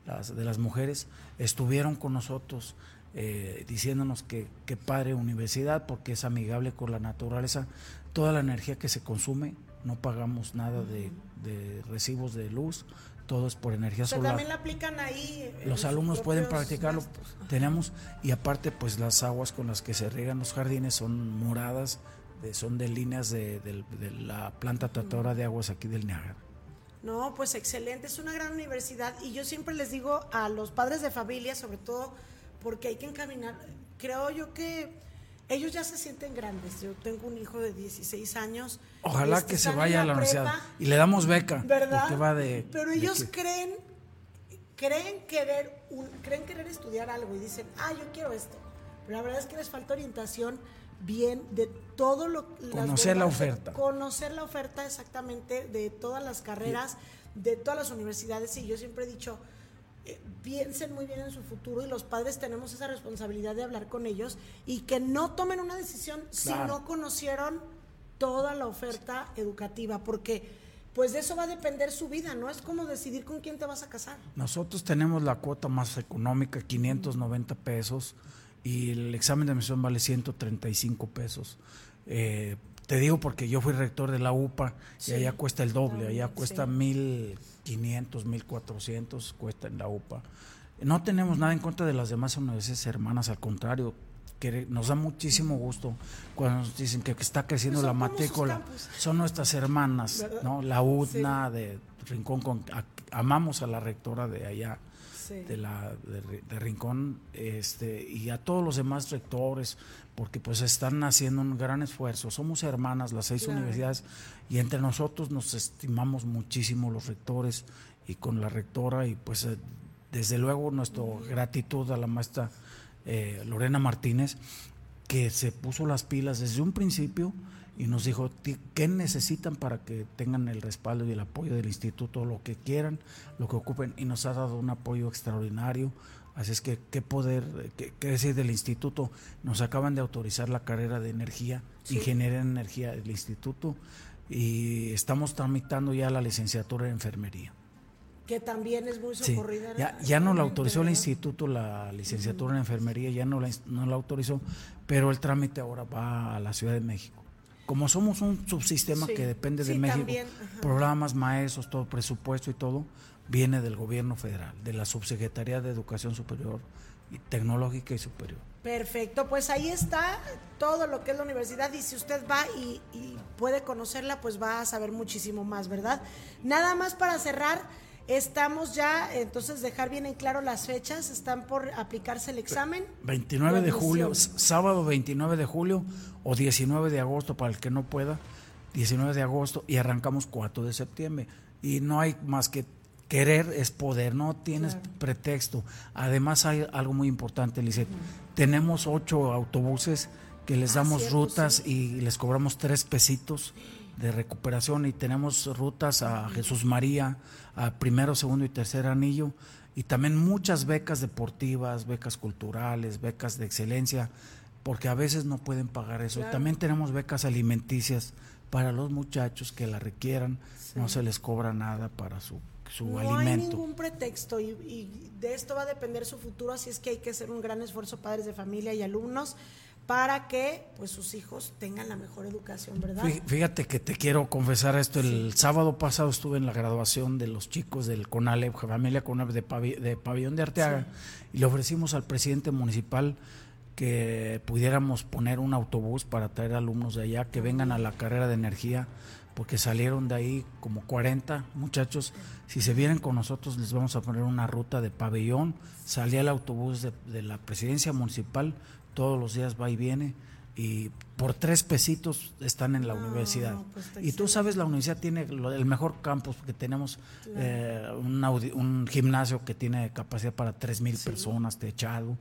las, de las mujeres, estuvieron con nosotros eh, diciéndonos que, que padre universidad porque es amigable con la naturaleza, toda la energía que se consume, no pagamos nada de, de recibos de luz, todo es por energía Pero solar. También la aplican ahí. Los alumnos pueden practicarlo. Tenemos, y aparte, pues las aguas con las que se riegan los jardines son moradas, son de líneas de, la planta tratadora de aguas aquí del Niágara. No, pues excelente, es una gran universidad y yo siempre les digo a los padres de familia, sobre todo porque hay que encaminar, creo yo que ellos ya se sienten grandes. Yo tengo un hijo de 16 años. Ojalá este, que se vaya a la universidad y le damos beca. ¿Verdad? Va de, Pero ellos creen creen querer creen querer estudiar algo y dicen, "Ah, yo quiero esto." Pero la verdad es que les falta orientación bien de todo lo conocer la oferta. Conocer la oferta exactamente de todas las carreras de todas las universidades y yo siempre he dicho, eh, piensen muy bien en su futuro y los padres tenemos esa responsabilidad de hablar con ellos y que no tomen una decisión si no conocieron toda la oferta educativa, porque pues de eso va a depender su vida, no es como decidir con quién te vas a casar. Nosotros tenemos la cuota más económica, 590 pesos, y el examen de admisión vale 135 pesos. Eh, te digo porque yo fui rector de la UPA y allá cuesta el doble, allá cuesta 1500, 1400, cuesta en la UPA. No tenemos nada en contra de las demás universidades hermanas, al contrario, que nos da muchísimo gusto cuando nos dicen que está creciendo pues la matrícula. Son nuestras hermanas, ¿no? La UDNA de Rincón, con, amamos a la rectora de allá, de, la, de, Rincón, este, y a todos los demás rectores, porque pues están haciendo un gran esfuerzo. Somos hermanas, las seis universidades, y entre nosotros nos estimamos muchísimo los rectores y con la rectora, y pues eh, desde luego nuestra gratitud a la maestra eh, Lorena Martínez, que se puso las pilas desde un principio y nos dijo qué necesitan para que tengan el respaldo y el apoyo del instituto, lo que quieran, lo que ocupen, y nos ha dado un apoyo extraordinario. Así es que, ¿qué poder, qué, decir del instituto? Nos acaban de autorizar la carrera de energía, ingeniería en energía del instituto, y estamos tramitando ya la licenciatura en enfermería que también es muy socorrida. ya, ya no la autorizó el instituto, la licenciatura en enfermería, ya no la, no la autorizó, pero el trámite ahora va a la Ciudad de México. Como somos un subsistema que depende de México, programas, maestros, todo presupuesto y todo, viene del gobierno federal, de la Subsecretaría de Educación Superior y Tecnológica y Superior. Perfecto, pues ahí está todo lo que es la universidad y si usted va y, y puede conocerla, pues va a saber muchísimo más, ¿verdad? Nada más para cerrar Estamos ya, entonces, dejar bien en claro las fechas. Están por aplicarse el examen. 29 de julio, sábado 29 de julio o 19 de agosto para el que no pueda. 19 de agosto y arrancamos 4 de septiembre. Y no hay más que querer es poder, no tienes pretexto. Además hay algo muy importante, Lizeth. Tenemos ocho autobuses que les ah, damos rutas y les cobramos tres pesitos de recuperación. Y tenemos rutas a Jesús María, a primero, segundo y tercer anillo. Y también muchas becas deportivas, becas culturales, becas de excelencia, porque a veces no pueden pagar eso. También tenemos becas alimenticias para los muchachos que la requieran, no se les cobra nada para su, su alimento. No hay ningún pretexto y, y de esto va a depender su futuro, así es que hay que hacer un gran esfuerzo padres de familia y alumnos para que pues sus hijos tengan la mejor educación, ¿verdad? Fíjate que te quiero confesar esto, el sábado pasado estuve en la graduación de los chicos del CONALEP, familia CONALEP de, de Pabellón de Arteaga, y le ofrecimos al presidente municipal que pudiéramos poner un autobús para traer alumnos de allá que vengan a la carrera de energía, porque salieron de ahí como 40 muchachos. Si se vienen con nosotros, les vamos a poner una ruta de pabellón. Salía el autobús de la presidencia municipal, todos los días va y viene y por tres pesitos están en la universidad. Pues y tú sabes, la universidad tiene el mejor campus porque tenemos eh, un, gimnasio que tiene capacidad para tres mil personas techado,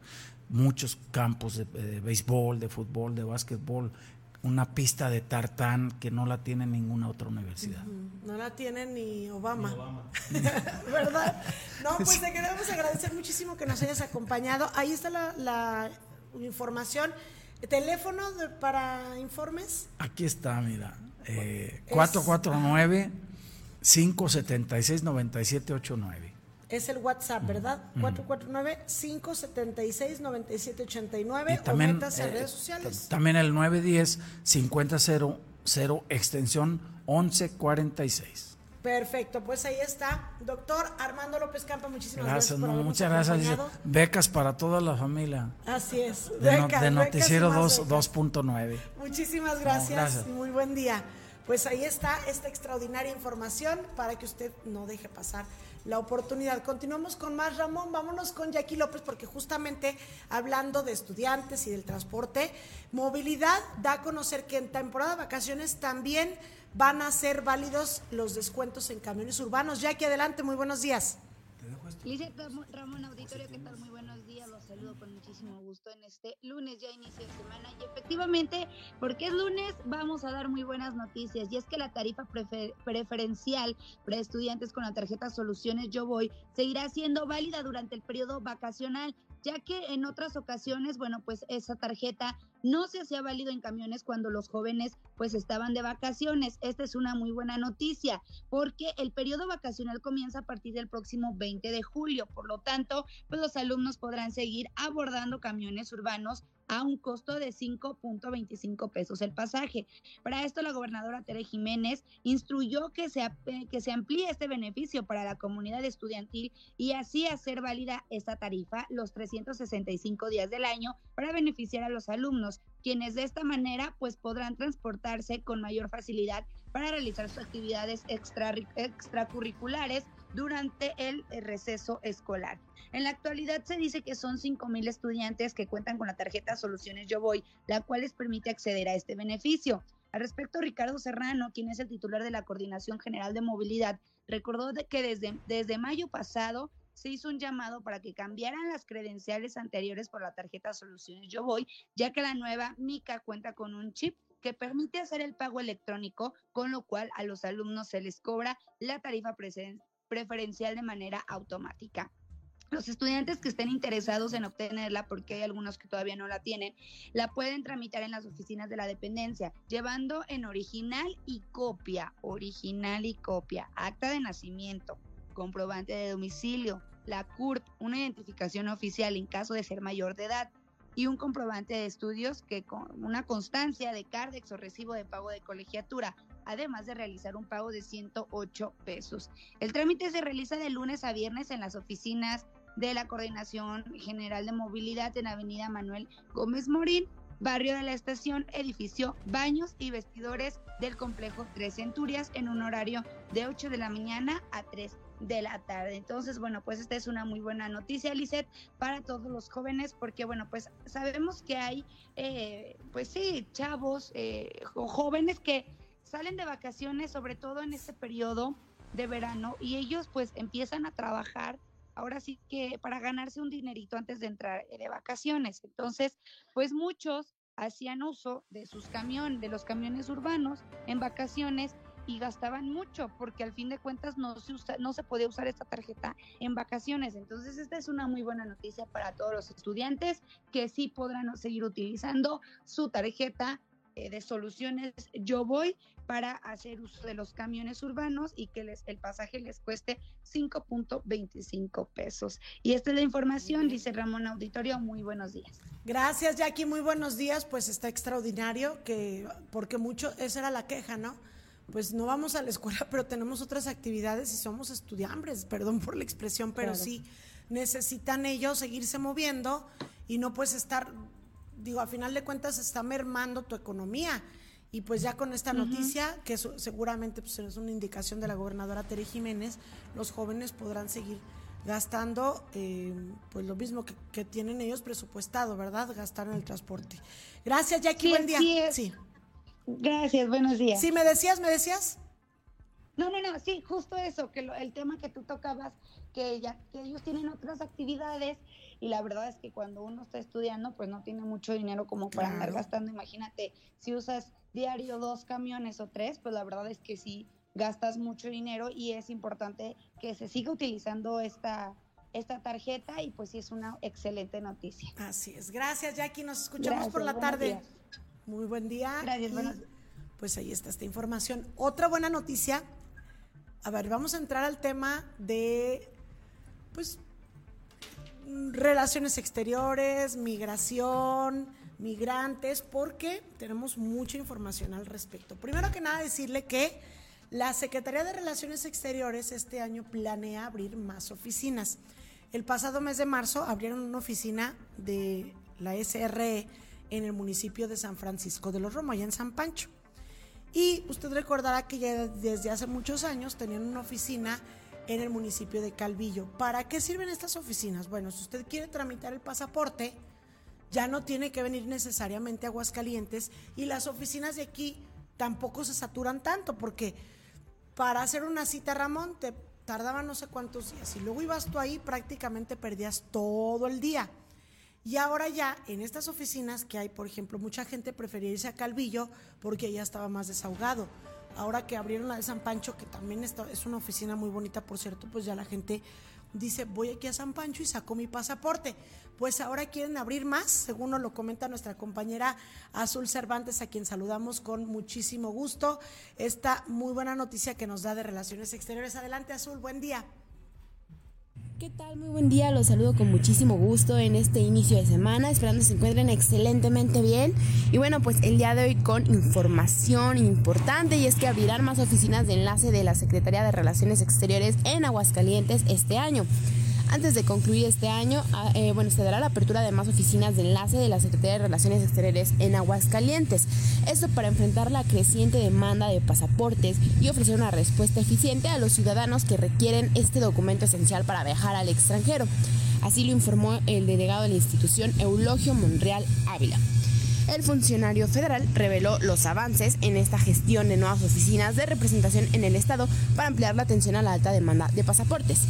muchos campos de, béisbol, de fútbol, de básquetbol, una pista de tartán que no la tiene ninguna otra universidad. No la tiene ni Obama. <laughs> ¿Verdad? No, pues te queremos agradecer muchísimo que nos hayas acompañado. Ahí está la información. ¿Teléfono para informes? Aquí está, mira. Eh, 449 576 9789. Es el WhatsApp, ¿verdad? 449-576-9789 y también, o en redes sociales. También el 910-5000 extensión 1146. Perfecto, pues ahí está. Doctor Armando López Campa, muchísimas gracias. gracias muchas gracias. Becas para toda la familia. Así es. de, Noticiero 2.9. Muchísimas gracias. Muy buen día. Pues ahí está esta extraordinaria información para que usted no deje pasar la oportunidad. Continuamos con más, Ramón. Vámonos con Jackie López, porque justamente hablando de estudiantes y del transporte, movilidad da a conocer que en temporada de vacaciones también van a ser válidos los descuentos en camiones urbanos. Jackie, adelante, muy buenos días. Lizeth Ramón Auditorio, ¿qué tal? Muy con muchísimo gusto en este lunes, ya inicio de semana. Y efectivamente, porque es lunes, vamos a dar muy buenas noticias. Y es que la tarifa preferencial para estudiantes con la tarjeta Soluciones Yo Voy seguirá siendo válida durante el periodo vacacional ya que en otras ocasiones, bueno, pues esa tarjeta no se hacía válido en camiones cuando los jóvenes pues estaban de vacaciones. Esta es una muy buena noticia porque el periodo vacacional comienza a partir del próximo 20 de julio. Por lo tanto, pues los alumnos podrán seguir abordando camiones urbanos a un costo de 5.25 pesos el pasaje. Para esto, la gobernadora Tere Jiménez instruyó que se, que se amplíe este beneficio para la comunidad estudiantil y así hacer válida esta tarifa los 365 días del año para beneficiar a los alumnos, quienes de esta manera pues podrán transportarse con mayor facilidad para realizar sus actividades extra, extracurriculares durante el receso escolar. En la actualidad se dice que son 5.000 estudiantes que cuentan con la tarjeta Soluciones Yo Voy, la cual les permite acceder a este beneficio. Al respecto, Ricardo Serrano, quien es el titular de la Coordinación General de Movilidad, recordó que desde, desde mayo pasado se hizo un llamado para que cambiaran las credenciales anteriores por la tarjeta Soluciones Yo Voy, ya que la nueva MICA cuenta con un chip que permite hacer el pago electrónico, con lo cual a los alumnos se les cobra la tarifa preferencial de manera automática. Los estudiantes que estén interesados en obtenerla, porque hay algunos que todavía no la tienen, la pueden tramitar en las oficinas de la dependencia, llevando en original y copia, original y copia, acta de nacimiento, comprobante de domicilio, la CURP, una identificación oficial en caso de ser mayor de edad, y un comprobante de estudios que con una constancia de CARDEX o recibo de pago de colegiatura, además de realizar un pago de 108 pesos. El trámite se realiza de lunes a viernes en las oficinas de la Coordinación General de Movilidad en Avenida Manuel Gómez Morín, barrio de la estación, edificio, baños y vestidores del complejo Tres Centurias en un horario de 8 de la mañana a 3 de la tarde. Entonces, bueno, pues esta es una muy buena noticia, Lizeth, para todos los jóvenes, porque, bueno, pues sabemos que hay, eh, pues sí, chavos eh, jóvenes que salen de vacaciones, sobre todo en este periodo de verano, y ellos pues empiezan a trabajar ahora sí que para ganarse un dinerito antes de entrar de vacaciones. Entonces, pues muchos hacían uso de sus camiones, de los camiones urbanos en vacaciones y gastaban mucho porque al fin de cuentas no se, usa, no se podía usar esta tarjeta en vacaciones. Entonces esta es una muy buena noticia para todos los estudiantes que sí podrán seguir utilizando su tarjeta eh, de soluciones yo voy para hacer uso de los camiones urbanos y que les, el pasaje les cueste 5.25 pesos. Y esta es la información, dice Ramón Auditorio, muy buenos días. Gracias Jackie, muy buenos días, pues está extraordinario que, porque mucho, esa era la queja, ¿no? Pues no vamos a la escuela, <laughs> pero tenemos otras actividades y somos estudiambres, perdón por la expresión, pero sí necesitan ellos seguirse moviendo y no puedes estar digo, a final de cuentas está mermando tu economía. Y pues ya con esta noticia, que seguramente pues, es una indicación de la gobernadora Tere Jiménez, los jóvenes podrán seguir gastando eh, pues lo mismo que, tienen ellos presupuestado, ¿verdad? Gastar en el transporte. Gracias, Jackie, buen día. Sí. Gracias, buenos días. Sí, me decías, me decías. No, no, no, sí, justo eso, que el tema que tú tocabas, que, ya, que ellos tienen otras actividades y la verdad es que cuando uno está estudiando, pues no tiene mucho dinero como para andar gastando. Imagínate, si usas diario dos camiones o tres, pues la verdad es que sí gastas mucho dinero y es importante que se siga utilizando esta esta tarjeta y pues sí es una excelente noticia. Así es. Gracias, Jackie. Nos escuchamos por la tarde. Muy buen día. Gracias, Pues ahí está esta información. Otra buena noticia. A ver, vamos a entrar al tema de pues relaciones exteriores, migración, migrantes, porque tenemos mucha información al respecto. Primero que nada, decirle que la Secretaría de Relaciones Exteriores este año planea abrir más oficinas. El pasado mes de marzo abrieron una oficina de la SRE en el municipio de San Francisco de los Romos, allá en San Pancho. Y usted recordará que ya desde hace muchos años tenían una oficina en el municipio de Calvillo. ¿Para qué sirven estas oficinas? Bueno, si usted quiere tramitar el pasaporte, ya no tiene que venir necesariamente a Aguascalientes y las oficinas de aquí tampoco se saturan tanto porque para hacer una cita, Ramón, te tardaban no sé cuántos días. Y luego ibas tú ahí, prácticamente perdías todo el día. Y ahora ya en estas oficinas que hay, por ejemplo, mucha gente prefería irse a Calvillo porque ya estaba más desahogado. Ahora que abrieron la de San Pancho, que también está, es una oficina muy bonita, por cierto, pues ya la gente dice, voy aquí a San Pancho y saco mi pasaporte. Pues ahora quieren abrir más, según nos lo comenta nuestra compañera Azul Cervantes, a quien saludamos con muchísimo gusto. Esta muy buena noticia que nos da de Relaciones Exteriores. Adelante, Azul, buen día. ¿Qué tal? Muy buen día, los saludo con muchísimo gusto en este inicio de semana, esperando se encuentren excelentemente bien. Y bueno, pues el día de hoy con información importante y es que abrirán más oficinas de enlace de la Secretaría de Relaciones Exteriores en Aguascalientes este año. Antes de concluir este año, ah, eh, bueno, se dará la apertura de más oficinas de enlace de la Secretaría de Relaciones Exteriores en Aguascalientes. Esto para enfrentar la creciente demanda de pasaportes y ofrecer una respuesta eficiente a los ciudadanos que requieren este documento esencial para viajar al extranjero. Así lo informó el delegado de la institución Eulogio Monreal Ávila. El funcionario federal reveló los avances en esta gestión de nuevas oficinas de representación en el Estado para ampliar la atención a la alta demanda de pasaportes.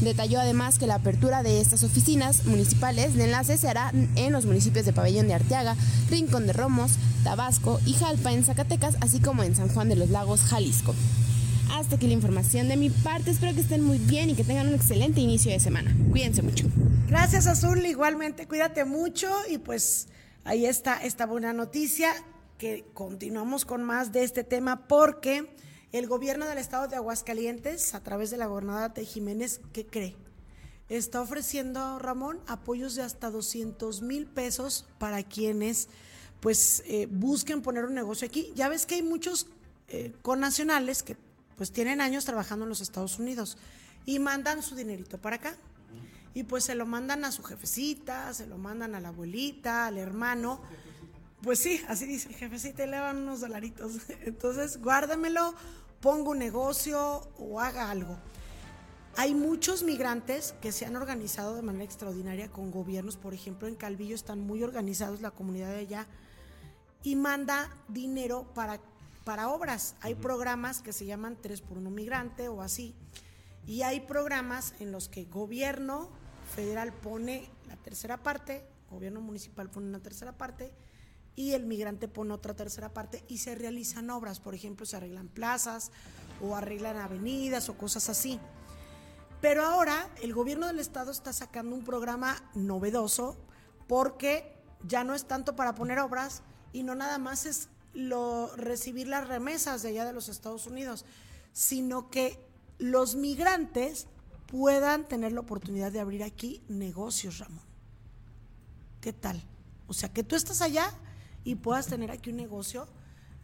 Detalló además que la apertura de estas oficinas municipales de enlace se hará en los municipios de Pabellón de Arteaga, Rincón de Romos, Tabasco y Jalpa en Zacatecas, así como en San Juan de los Lagos, Jalisco. Hasta aquí la información de mi parte. Espero que estén muy bien y que tengan un excelente inicio de semana. Cuídense mucho. Gracias, Azul. Igualmente, cuídate mucho y pues ahí está esta buena noticia que continuamos con más de este tema porque el gobierno del estado de Aguascalientes, a través de la gobernadora de Jiménez, ¿qué cree? Está ofreciendo, Ramón, apoyos de hasta 200 mil pesos para quienes pues eh, busquen poner un negocio aquí. Ya ves que hay muchos eh, connacionales que pues tienen años trabajando en los Estados Unidos y mandan su dinerito para acá. Y pues se lo mandan a su jefecita, se lo mandan a la abuelita, al hermano. Pues sí, así dice, jefecita, le van unos dolaritos. <laughs> Entonces, guárdamelo, ponga un negocio o haga algo. Hay muchos migrantes que se han organizado de manera extraordinaria con gobiernos, por ejemplo, en Calvillo están muy organizados la comunidad de allá y manda dinero para, para obras. Hay programas que se llaman 3 por 1 migrante o así. Y hay programas en los que gobierno federal pone la tercera parte, gobierno municipal pone una tercera parte y el migrante pone otra tercera parte y se realizan obras, por ejemplo, se arreglan plazas o arreglan avenidas o cosas así. Pero ahora el gobierno del estado está sacando un programa novedoso porque ya no es tanto para poner obras y no nada más es recibir las remesas de allá de los Estados Unidos, sino que los migrantes puedan tener la oportunidad de abrir aquí negocios, Ramón. ¿Qué tal? O sea, que tú estás allá y puedas tener aquí un negocio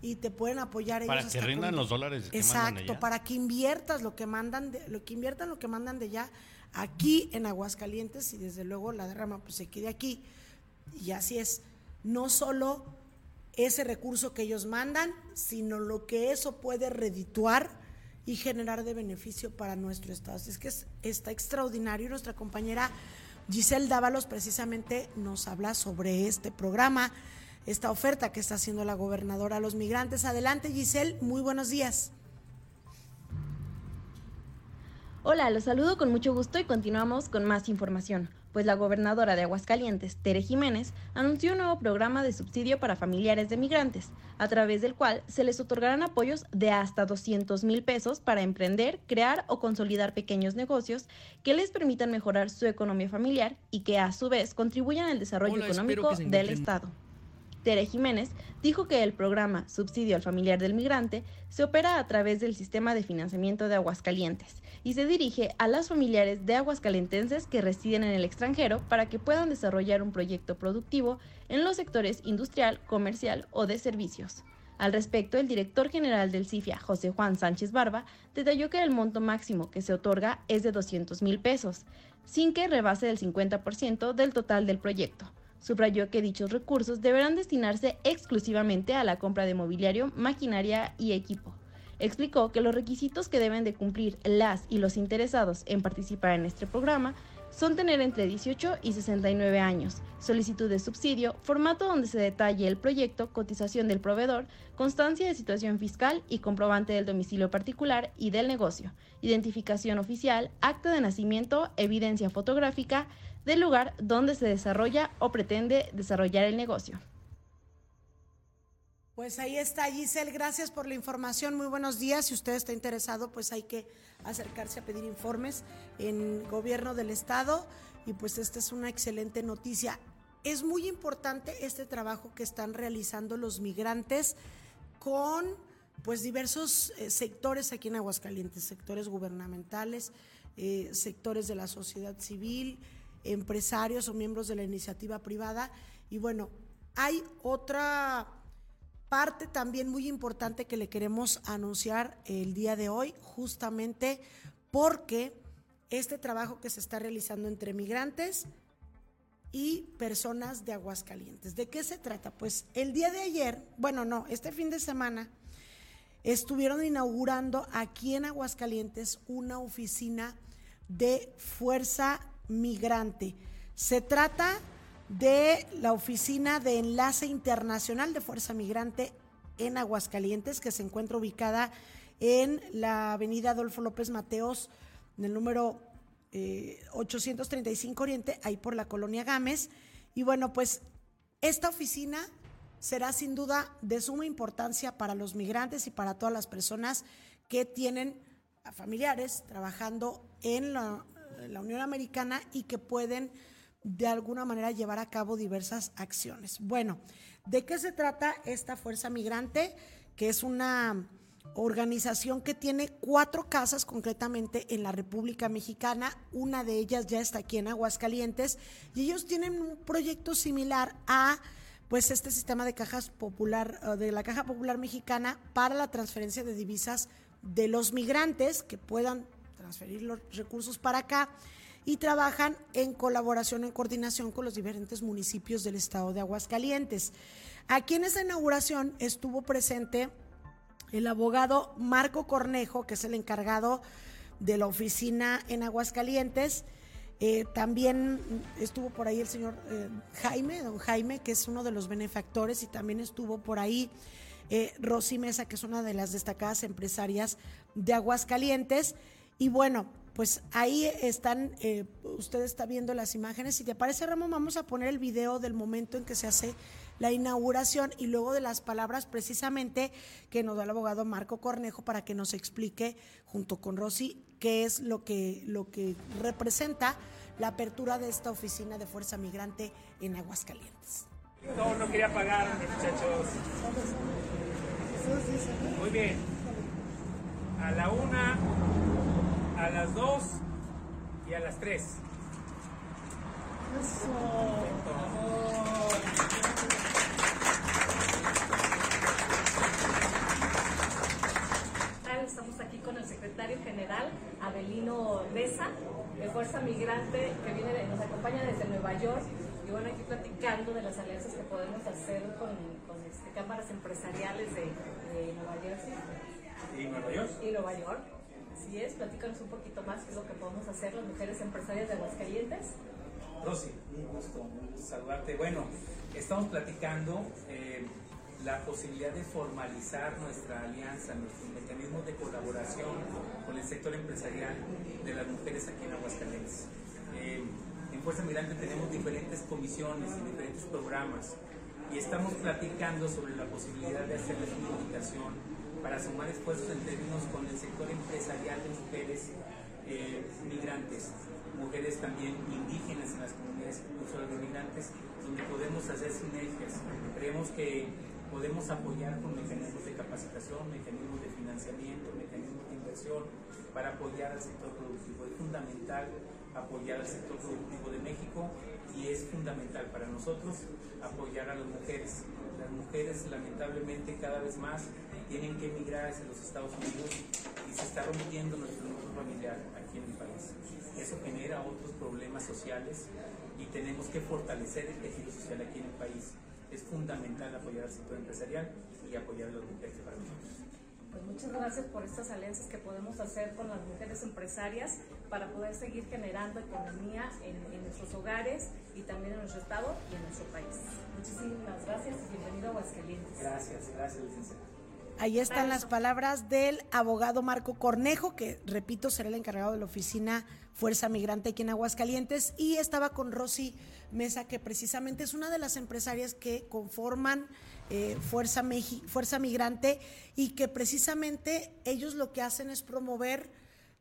y te pueden apoyar ellos para que rindan los dólares que exacto para que inviertas lo que mandan de, lo que inviertan lo que mandan de allá aquí en Aguascalientes y desde luego la derrama pues se quede aquí. Y así es. No solo ese recurso que ellos mandan sino lo que eso puede redituar y generar de beneficio para nuestro estado. Es que está extraordinario. Nuestra compañera Giselle Dávalos precisamente nos habla sobre este programa esta oferta que está haciendo la gobernadora a los migrantes. Adelante, Giselle, muy buenos días. Hola, los saludo con mucho gusto y continuamos con más información, pues la gobernadora de Aguascalientes, Tere Jiménez, anunció un nuevo programa de subsidio para familiares de migrantes, a través del cual se les otorgarán apoyos de hasta 200 mil pesos para emprender, crear o consolidar pequeños negocios que les permitan mejorar su economía familiar y que a su vez contribuyan al desarrollo económico del Estado. Tere Jiménez dijo que el programa Subsidio al Familiar del Migrante se opera a través del sistema de financiamiento de Aguascalientes y se dirige a las familiares de aguascalentenses que residen en el extranjero para que puedan desarrollar un proyecto productivo en los sectores industrial, comercial o de servicios. Al respecto, el director general del CIFIA, José Juan Sánchez Barba, detalló que el monto máximo que se otorga es de 200 mil pesos, sin que rebase el 50% del total del proyecto Subrayó que dichos recursos deberán destinarse exclusivamente a la compra de mobiliario, maquinaria y equipo. Explicó que los requisitos que deben de cumplir las y los interesados en participar en este programa son tener entre 18 y 69 años, solicitud de subsidio, formato donde se detalle el proyecto, cotización del proveedor, constancia de situación fiscal y comprobante del domicilio particular y del negocio, identificación oficial, acta de nacimiento, evidencia fotográfica del lugar donde se desarrolla o pretende desarrollar el negocio. Pues ahí está Giselle, gracias por la información, muy buenos días. Si usted está interesado, pues hay que acercarse a pedir informes en gobierno del estado y pues esta es una excelente noticia. Es muy importante este trabajo que están realizando los migrantes con pues diversos eh, sectores aquí en Aguascalientes, sectores gubernamentales, eh, sectores de la sociedad civil, empresarios o miembros de la iniciativa privada. Y bueno, hay otra parte también muy importante que le queremos anunciar el día de hoy, justamente porque este trabajo que se está realizando entre migrantes y personas de Aguascalientes. ¿De qué se trata? Pues el día de ayer, bueno, no, este fin de semana, estuvieron inaugurando aquí en Aguascalientes una oficina de fuerza migrante. Se trata de la Oficina de Enlace Internacional de Fuerza Migrante en Aguascalientes, que se encuentra ubicada en la avenida Adolfo López Mateos, en el número 835 eh, Oriente, ahí por la colonia Gámez. Y bueno, pues esta oficina será sin duda de suma importancia para los migrantes y para todas las personas que tienen familiares trabajando en la, la Unión Americana y que pueden de alguna manera llevar a cabo diversas acciones. Bueno, ¿de qué se trata esta Fuerza Migrante? Que es una organización que tiene cuatro casas concretamente en la República Mexicana, una de ellas ya está aquí en Aguascalientes, y ellos tienen un proyecto similar a pues este sistema de cajas popular eh, de la Caja Popular Mexicana para la transferencia de divisas de los migrantes que puedan transferir los recursos para acá y trabajan en colaboración, en coordinación con los diferentes municipios del estado de Aguascalientes. Aquí en esa inauguración estuvo presente el abogado Marco Cornejo, que es el encargado de la oficina en Aguascalientes. Eh, también estuvo por ahí el señor eh, Jaime, don Jaime, que es uno de los benefactores, y también estuvo por ahí eh, Rosy Mesa, que es una de las destacadas empresarias de Aguascalientes. Y bueno, pues ahí están, eh, usted está viendo las imágenes. Si te parece, Ramón, vamos a poner el video del momento en que se hace la inauguración y luego de las palabras precisamente que nos da el abogado Marco Cornejo para que nos explique junto con Rosy qué es lo que, lo que representa la apertura de esta oficina de Fuerza Migrante en Aguascalientes. No, no quería pagar, muchachos. Muy bien. A la una a las 2 y a las 3. Estamos aquí con el secretario general Abelino Besa, de Fuerza Migrante, que viene nos acompaña desde Nueva York. Y bueno, aquí platicando de las alianzas que podemos hacer con, este, cámaras empresariales de, Nueva Jersey. ¿Y Nueva York? Y Nueva York. Así es, platícanos un poquito más qué es lo que podemos hacer las mujeres empresarias de Aguascalientes. Rosy, un gusto, saludarte. Bueno, estamos platicando eh, la posibilidad de formalizar nuestra alianza, nuestros mecanismos de colaboración con el sector empresarial de las mujeres aquí en Aguascalientes. Eh, en Fuerza Migrante tenemos diferentes comisiones y diferentes programas y estamos platicando sobre la posibilidad de hacerles una invitación para sumar esfuerzos en términos con el sector empresarial de mujeres eh, migrantes, mujeres también indígenas en las comunidades incluso de migrantes, donde podemos hacer sinergias. Creemos que podemos apoyar con mecanismos de capacitación, mecanismos de financiamiento, mecanismos de inversión para apoyar al sector productivo. Es fundamental apoyar al sector productivo de México y es fundamental para nosotros apoyar a las mujeres. Las mujeres lamentablemente cada vez más tienen que emigrar hacia los Estados Unidos y se está rompiendo nuestro núcleo familiar aquí en el país. Eso genera otros problemas sociales y tenemos que fortalecer el tejido social aquí en el país. Es fundamental apoyar al sector empresarial y apoyar a los mujeres para nosotros. Pues muchas gracias por estas alianzas que podemos hacer con las mujeres empresarias para poder seguir generando economía en, en, nuestros hogares y también en nuestro estado y en nuestro país. Muchísimas gracias y bienvenido a Aguascalientes. Gracias, gracias, licenciada. Ahí están las palabras del abogado Marco Cornejo, que repito, será el encargado de la oficina Fuerza Migrante aquí en Aguascalientes, y estaba con Rosy Mesa, que precisamente es una de las empresarias que conforman eh, Fuerza, Fuerza Migrante y que precisamente ellos lo que hacen es promover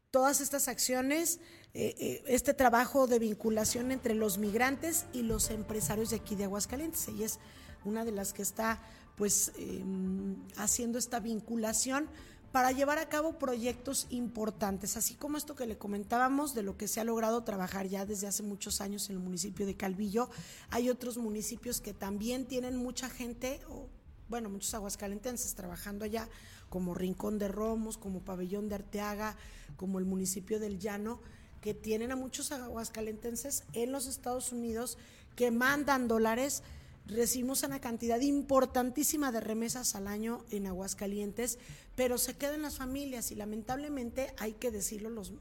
todas estas acciones, eh, eh, este trabajo de vinculación entre los migrantes y los empresarios de aquí de Aguascalientes. Ella es una de las que está pues em, haciendo esta vinculación para llevar a cabo proyectos importantes, así como esto que le comentábamos de lo que se ha logrado trabajar ya desde hace muchos años en el municipio de Calvillo. Hay otros municipios que también tienen mucha gente, o, bueno, muchos aguascalentenses trabajando allá, como Rincón de Romos, como Pabellón de Arteaga, como el municipio del Llano, que tienen a muchos aguascalentenses en los Estados Unidos que mandan dólares recibimos una cantidad importantísima de remesas al año en Aguascalientes, pero se quedan las familias y lamentablemente hay que decirlo, los,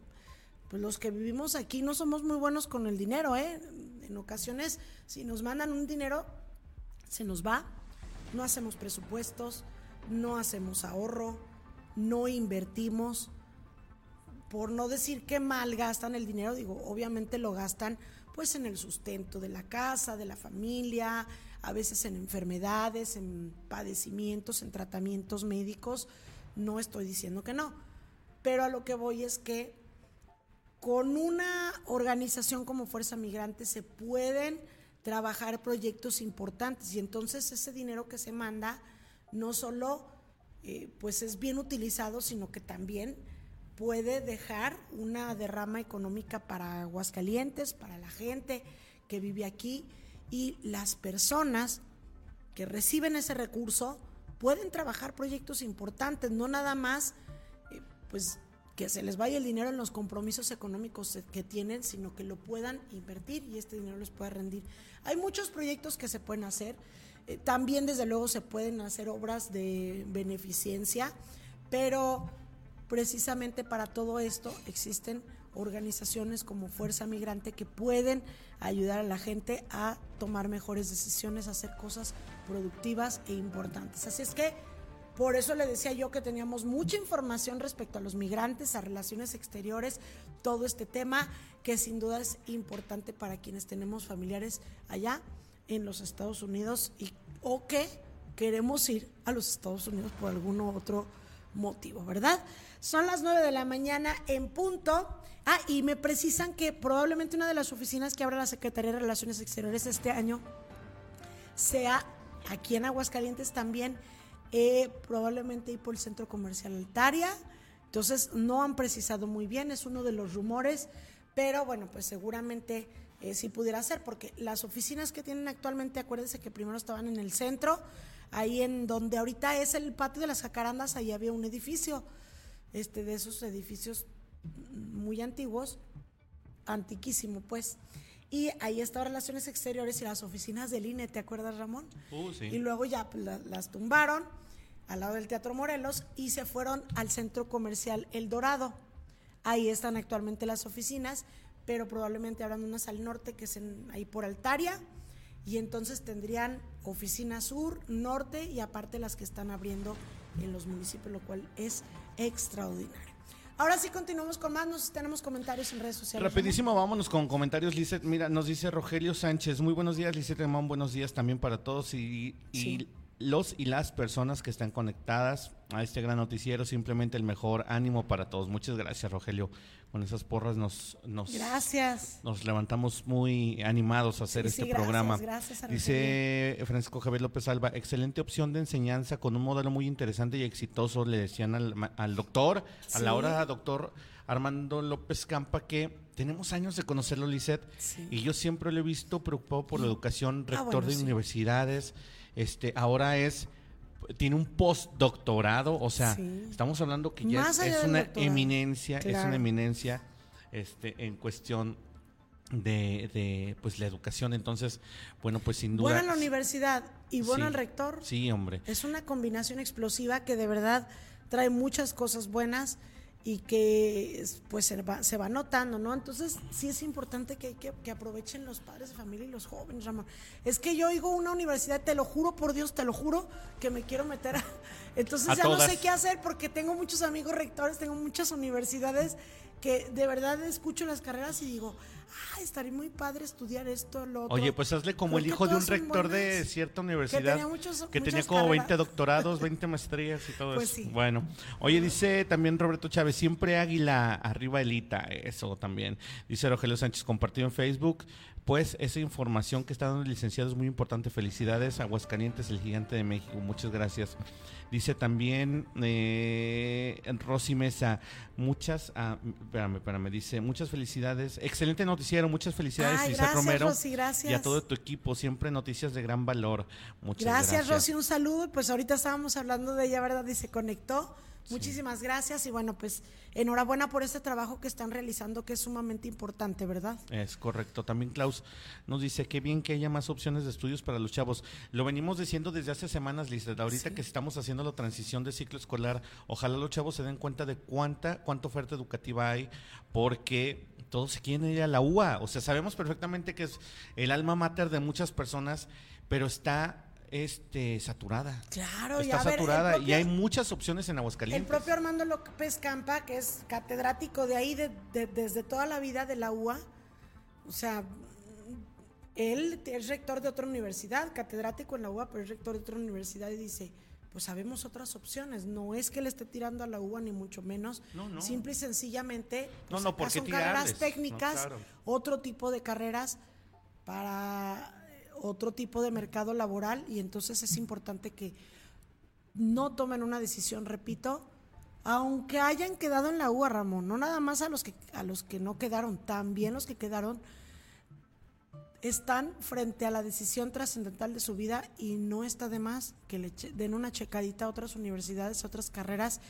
pues los que vivimos aquí no somos muy buenos con el dinero, ¿eh? En ocasiones, si nos mandan un dinero, se nos va, no hacemos presupuestos, no hacemos ahorro, no invertimos, por no decir que mal gastan el dinero, digo, obviamente lo gastan pues en el sustento de la casa, de la familia, a veces en enfermedades, en padecimientos, en tratamientos médicos. No estoy diciendo que no, pero a lo que voy es que con una organización como Fuerza Migrante se pueden trabajar proyectos importantes y entonces ese dinero que se manda no solo eh, pues es bien utilizado, sino que también puede dejar una derrama económica para Aguascalientes, para la gente que vive aquí y las personas que reciben ese recurso pueden trabajar proyectos importantes, no nada más eh, pues que se les vaya el dinero en los compromisos económicos que tienen, sino que lo puedan invertir y este dinero les pueda rendir. Hay muchos proyectos que se pueden hacer, eh, también desde luego se pueden hacer obras de beneficencia, pero precisamente para todo esto existen organizaciones como Fuerza Migrante que pueden ayudar a la gente a tomar mejores decisiones, a hacer cosas productivas e importantes. Así es que por eso le decía yo que teníamos mucha información respecto a los migrantes, a relaciones exteriores, todo este tema que sin duda es importante para quienes tenemos familiares allá en los Estados Unidos y o que queremos ir a los Estados Unidos por algún otro motivo, ¿verdad? Son las 9 de la mañana en punto. Ah, y me precisan que probablemente una de las oficinas que abra la Secretaría de Relaciones Exteriores este año sea aquí en Aguascalientes también, eh, probablemente y por el Centro Comercial Altaria. Entonces no han precisado muy bien, es uno de los rumores, pero bueno, pues seguramente eh, sí pudiera ser, porque las oficinas que tienen actualmente, acuérdense que primero estaban en el centro, ahí en donde ahorita es el patio de las jacarandas, ahí había un edificio, este, de esos edificios muy antiguos, antiquísimo pues. Y ahí estaban Relaciones Exteriores y las oficinas del INE, ¿te acuerdas Ramón? Uh, y luego ya pues, las tumbaron al lado del Teatro Morelos y se fueron al centro comercial El Dorado. Ahí están actualmente las oficinas, pero probablemente habrán unas al norte que es ahí por Altaria y entonces tendrían oficina sur, norte y aparte las que están abriendo en los municipios, lo cual es extraordinario. Ahora sí continuamos con más, nos tenemos comentarios en redes sociales. Rapidísimo, vámonos con comentarios, Lizeth. Mira, nos dice Rogelio Sánchez, muy buenos días, Lizeth Ramón, buenos días también para todos y, y los y las personas que están conectadas a este gran noticiero, simplemente el mejor ánimo para todos. Muchas gracias, Rogelio. Con esas porras nos, nos, gracias. nos levantamos muy animados a hacer este programa. Gracias, Dice Francisco Javier López Alba, excelente opción de enseñanza con un modelo muy interesante y exitoso, le decían al, doctor, a la hora doctor Armando López Campa, que tenemos años de conocerlo, Lisette, y yo siempre lo he visto preocupado por la educación, ah, rector de universidades, este, ahora es tiene un postdoctorado, o sea, estamos hablando que ya es, una eminencia, es una eminencia este, en cuestión de, de, pues la educación. Entonces, bueno, pues sin duda. Buena la universidad y bueno el rector. Sí, hombre. Es una combinación explosiva que de verdad trae muchas cosas buenas y que pues se va, se va notando, ¿no? Entonces sí es importante que, que, que, aprovechen los padres de familia y los jóvenes, Ramón. Es que yo oigo una universidad, te lo juro por Dios, te lo juro, que me quiero meter a... <laughs> Entonces ya no sé qué hacer porque tengo muchos amigos rectores, tengo muchas universidades que de verdad escucho las carreras y digo, ah, estaría muy padre estudiar esto, lo otro. Oye, pues hazle como el hijo de un rector de cierta universidad que tenía, como 20 doctorados, 20 maestrías y todo pues eso. Bueno, oye, dice también Roberto Chávez, siempre águila, arriba elita, eso también. Dice Rogelio Sánchez, compartido en Facebook. Pues esa información que está dando el licenciado es muy importante. Felicidades, Aguascalientes, el gigante de México. Muchas gracias. Dice también eh, Rosy Mesa, muchas, ah, espérame, espérame, dice, muchas felicidades. Excelente noticiero, muchas felicidades, Ay, gracias, Romero. Rosy, gracias. Y a todo tu equipo, siempre noticias de gran valor. Muchas gracias. Gracias, Rosy, un saludo. Pues ahorita estábamos hablando de ella, ¿verdad? Y se conectó. Muchísimas gracias y bueno, pues enhorabuena por este trabajo que están realizando que es sumamente importante, ¿verdad? Es correcto. También Klaus nos dice que bien que haya más opciones de estudios para los chavos. Lo venimos diciendo desde hace semanas, Lizeth. Ahorita que estamos haciendo la transición de ciclo escolar, ojalá los chavos se den cuenta de cuánta, cuánta oferta educativa hay, porque todos se quieren ir a la UA. O sea, sabemos perfectamente que es el alma mater de muchas personas, pero está este, saturada. Claro, está saturada y hay muchas opciones en Aguascalientes. El propio Armando López Campa, que es catedrático de ahí desde toda la vida de la UA, o sea, él es rector de otra universidad, catedrático en la UA, pero es rector de otra universidad y dice, pues sabemos otras opciones. No es que le esté tirando a la UA, ni mucho menos. Simple y sencillamente pues, no, no, porque son carreras técnicas, otro tipo de carreras para otro tipo de mercado laboral y entonces es importante que no tomen una decisión, repito, aunque hayan quedado en la UA, Ramón, no nada más a los que a los que no quedaron, también los que quedaron están frente a la decisión trascendental de su vida y no está de más que le den una checadita a otras universidades, a otras carreras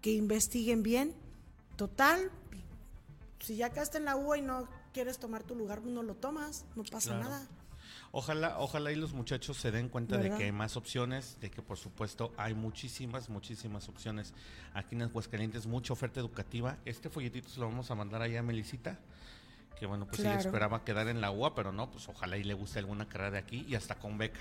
que investiguen bien. Total, si ya quedaste en la UA y no quieres tomar tu lugar, no lo tomas, no pasa nada. Ojalá, ojalá y los muchachos se den cuenta de que hay más opciones, de que por supuesto hay muchísimas, muchísimas opciones aquí en Aguascalientes, mucha oferta educativa. Este folletito se lo vamos a mandar allá a Melicita, que bueno, pues ella esperaba quedar en la UA, pero no, pues ojalá y le guste alguna carrera de aquí y hasta con beca.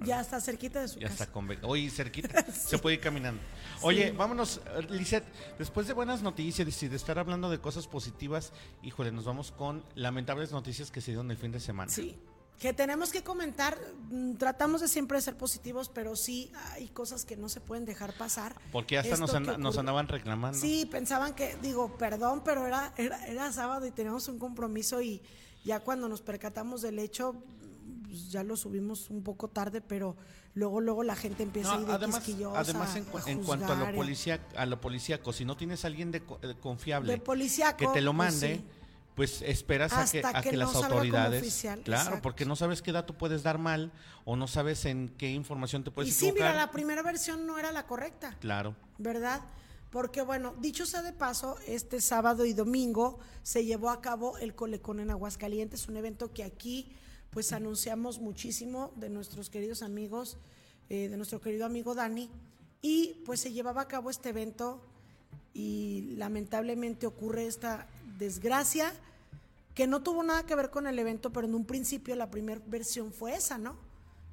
Ya está cerquita de su ya está con beca. Oye, cerquita, <laughs> se puede ir caminando. Oye, vámonos, Lisette, después de buenas noticias y de estar hablando de cosas positivas, híjole, nos vamos con lamentables noticias que se dieron el fin de semana. Sí que tenemos que comentar, mm, tratamos de siempre ser positivos, pero sí hay cosas que no se pueden dejar pasar. Porque hasta nos, nos, andaban reclamando. Sí, pensaban que, digo, perdón, pero era, era, era, sábado y teníamos un compromiso y ya cuando nos percatamos del hecho, pues ya lo subimos un poco tarde, pero luego luego la gente empieza a ir de además, además en, en, cuanto a lo policía a lo policíaco si no tienes a alguien de, confiable que te lo pues mande pues esperas a que, a que, las autoridades claro porque no sabes qué dato puedes dar mal o no sabes en qué información te puedes y sí mira la primera versión no era la correcta. Claro. Verdad porque bueno dicho sea de paso este sábado y domingo se llevó a cabo el colecón en Aguascalientes un evento que aquí pues anunciamos muchísimo de nuestros queridos amigos eh, de nuestro querido amigo Dani y pues se llevaba a cabo este evento y lamentablemente ocurre esta desgracia que no tuvo nada que ver con el evento, pero en un principio la primera versión fue esa, ¿no?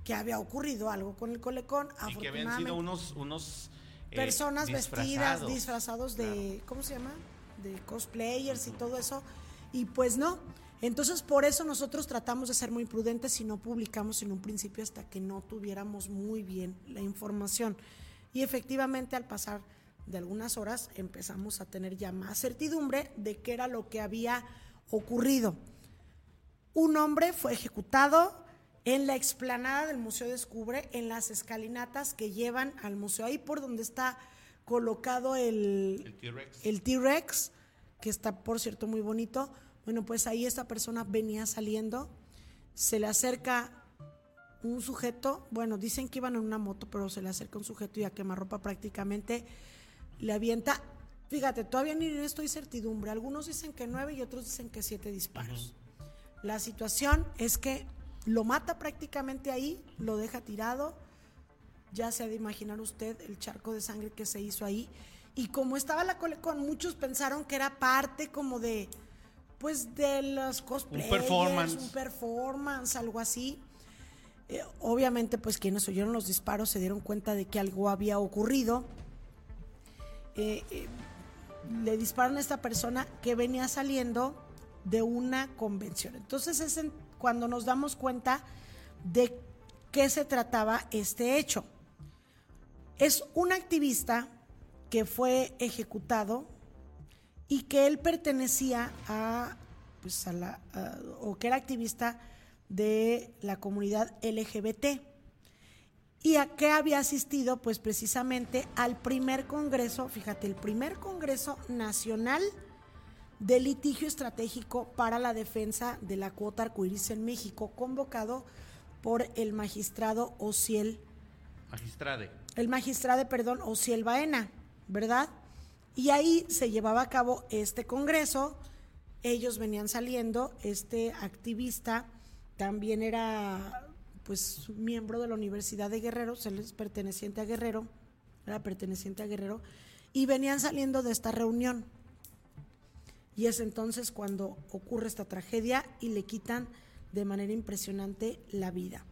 Que había ocurrido algo con el colecón. Y que habían sido unos, unos eh, personas vestidas, disfrazados de, ¿cómo se llama? De cosplayers y todo eso. Y pues no. Entonces, por eso nosotros tratamos de ser muy prudentes y no publicamos en un principio hasta que no tuviéramos muy bien la información. Y efectivamente, al pasar de algunas horas empezamos a tener ya más certidumbre de qué era lo que había ocurrido. Un hombre fue ejecutado en la explanada del Museo Descubre, en las escalinatas que llevan al museo, ahí por donde está colocado el, el T-Rex, que está por cierto muy bonito. Bueno, pues ahí esta persona venía saliendo, se le acerca un sujeto, bueno, dicen que iban en una moto, pero se le acerca un sujeto y a quemarropa prácticamente le avienta, fíjate, todavía ni en esto hay certidumbre, algunos dicen que nueve y otros dicen que siete disparos. La situación es que lo mata prácticamente ahí, lo deja tirado, ya se ha de imaginar usted el charco de sangre que se hizo ahí Y como estaba la Colecon, muchos pensaron que era parte como de, pues, de los cosplayers. Un performance. Un performance, algo así. Eh, obviamente, pues, quienes oyeron los disparos se dieron cuenta de que algo había ocurrido. Eh, eh, le disparan a esta persona que venía saliendo de una convención. Entonces es cuando nos damos cuenta de qué se trataba este hecho. Es un activista que fue ejecutado y que él pertenecía a, pues a la, o que era activista de la comunidad LGBT. ¿Y a qué había asistido? Pues precisamente al primer congreso, fíjate, el primer congreso nacional de litigio estratégico para la defensa de la cuota arcoíris en México, convocado por el magistrado Ociel. Magistrade. El magistrade, perdón, Ociel Baena, ¿verdad? Y ahí se llevaba a cabo este congreso. Ellos venían saliendo, este activista también era pues miembro de la Universidad de Guerrero, él es perteneciente a Guerrero, era perteneciente a Guerrero, y venían saliendo de esta reunión. Y es entonces cuando ocurre esta tragedia y le quitan de manera impresionante la vida.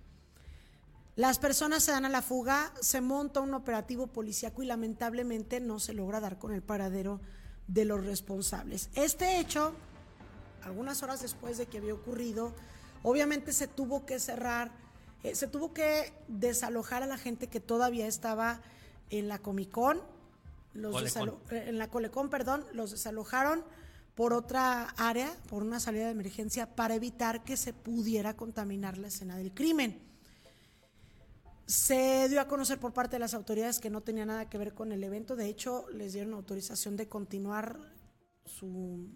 Las personas se dan a la fuga, se monta un operativo policíaco y lamentablemente no se logra dar con el paradero de los responsables. Este hecho, algunas horas después de que había ocurrido, obviamente se tuvo que cerrar, eh, se tuvo que desalojar a la gente que todavía estaba en la Comic Con, los eh, en la Colecón, perdón, los desalojaron por otra área, por una salida de emergencia, para evitar que se pudiera contaminar la escena del crimen. Se dio a conocer por parte de las autoridades que no tenía nada que ver con el evento, de hecho les dieron autorización de continuar su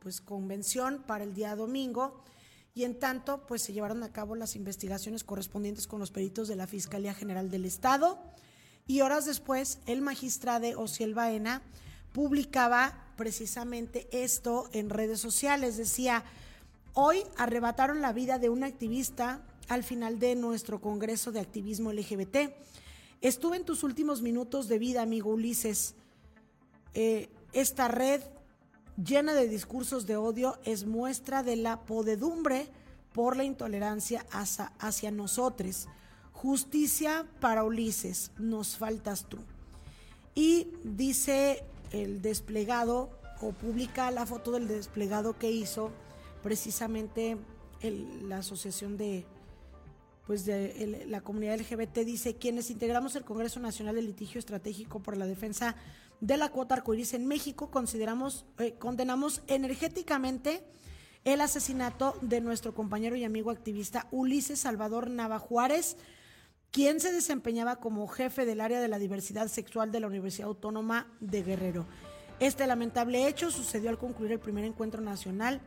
pues convención para el día domingo y en tanto pues se llevaron a cabo las investigaciones correspondientes con los peritos de la Fiscalía General del Estado y horas después el magistrado Ociel Baena publicaba precisamente esto en redes sociales. Decía, hoy arrebataron la vida de un activista al final de nuestro Congreso de Activismo LGBT. Estuve en tus últimos minutos de vida, amigo Ulises. Eh, esta red llena de discursos de odio es muestra de la podedumbre por la intolerancia hacia, hacia nosotros. Justicia para Ulises, nos faltas tú. Y dice el desplegado o publica la foto del desplegado que hizo precisamente la asociación de pues de la comunidad LGBT dice quienes integramos el Congreso Nacional de Litigio Estratégico por la Defensa de la Cuota Arcoíris en México consideramos eh, condenamos energéticamente el asesinato de nuestro compañero y amigo activista Ulises Salvador Nava Juárez quien se desempeñaba como jefe del área de la diversidad sexual de la Universidad Autónoma de Guerrero. Este lamentable hecho sucedió al concluir el primer encuentro nacional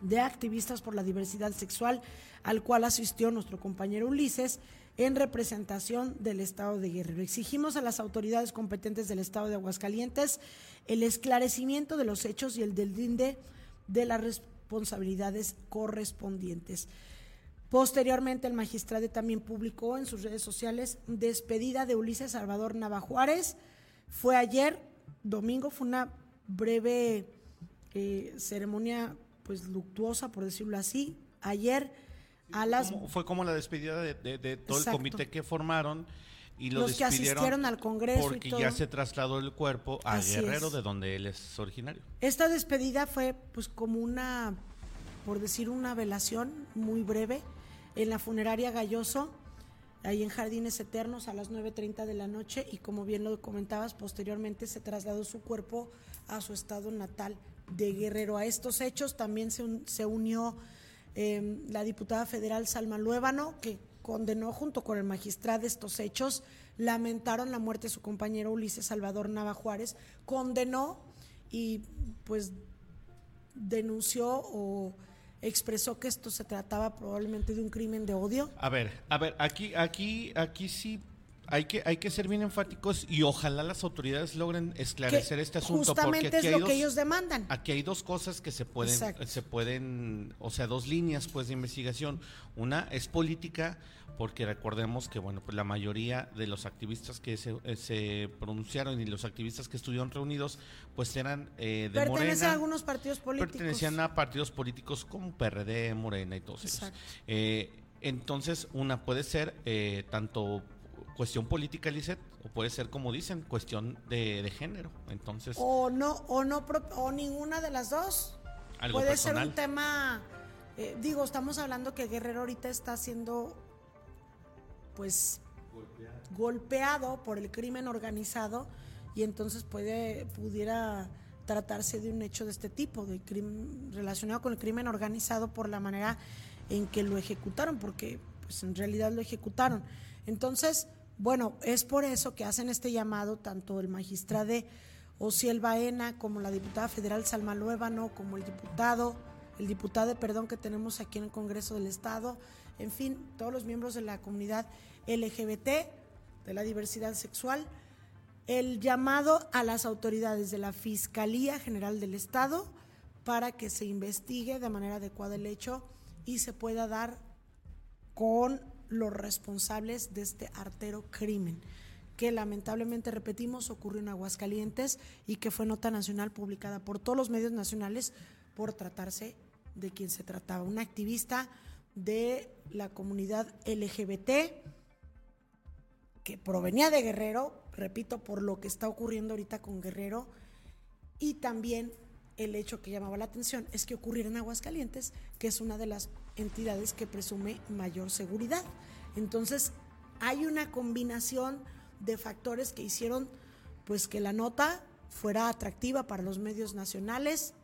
de activistas por la diversidad sexual, al cual asistió nuestro compañero Ulises en representación del Estado de Guerrero. Exigimos a las autoridades competentes del Estado de Aguascalientes el esclarecimiento de los hechos y el del DINDE de las responsabilidades correspondientes. Posteriormente, el magistrado también publicó en sus redes sociales despedida de Ulises Salvador Navajuárez. Fue ayer, domingo, fue una breve eh, ceremonia, pues luctuosa, por decirlo así. Ayer a las... Fue como la despedida de, todo el comité que formaron y lo los que asistieron al Congreso porque ya se trasladó el cuerpo a Guerrero, de donde él es originario. Esta despedida fue pues como una, por decir una velación muy breve en la funeraria Galloso, ahí en Jardines Eternos a las 9.30 de la noche y como bien lo comentabas, posteriormente se trasladó su cuerpo a su estado natal de Guerrero. A estos hechos también se, unió em, la diputada federal Salma Luébano, que condenó junto con el magistrado estos hechos, lamentaron la muerte de su compañero Ulises Salvador Nava Juárez, condenó y pues denunció o expresó que esto se trataba probablemente de un crimen de odio. A ver, a ver, aquí, aquí, aquí sí hay que, hay que ser bien enfáticos y ojalá las autoridades logren esclarecer este asunto. Justamente porque es lo que ellos demandan. Aquí hay dos cosas que se pueden, se pueden, o sea, dos líneas pues de investigación. Una es política, porque recordemos que bueno, pues la mayoría de los activistas que se, eh, se pronunciaron y los activistas que estuvieron reunidos, pues eran eh, de Pertenecen a algunos partidos políticos. Pertenecían a partidos políticos como PRD, Morena y todos ellos. Eh, entonces, una puede ser eh, tanto cuestión política, Lizeth, o puede ser, como dicen, cuestión de, género. Entonces. O no, o no, o ninguna de las dos. puede ser un tema. Eh, digo, estamos hablando que Guerrero ahorita está siendo, pues, golpeado. por el crimen organizado y entonces puede, pudiera tratarse de un hecho de este tipo, de crimen relacionado con el crimen organizado por la manera en que lo ejecutaron, porque pues en realidad lo ejecutaron. Entonces, bueno, es por eso que hacen este llamado tanto el magistrado Ociel Baena como la diputada federal Salma Luébano, como el diputado, el diputado, perdón, que tenemos aquí en el Congreso del Estado, en fin, todos los miembros de la comunidad LGBT, de la diversidad sexual, el llamado a las autoridades de la Fiscalía General del Estado para que se investigue de manera adecuada el hecho y se pueda dar con los responsables de este artero crimen que lamentablemente, repetimos, ocurrió en Aguascalientes y que fue nota nacional publicada por todos los medios nacionales por tratarse de quien se trataba, una activista de la comunidad LGBT que provenía de Guerrero, repito, por lo que está ocurriendo ahorita con Guerrero, y también el hecho que llamaba la atención es que ocurriera en Aguascalientes, que es una de las entidades que presume mayor seguridad. Entonces, hay una combinación de factores que hicieron pues que la nota fuera atractiva para los medios nacionales,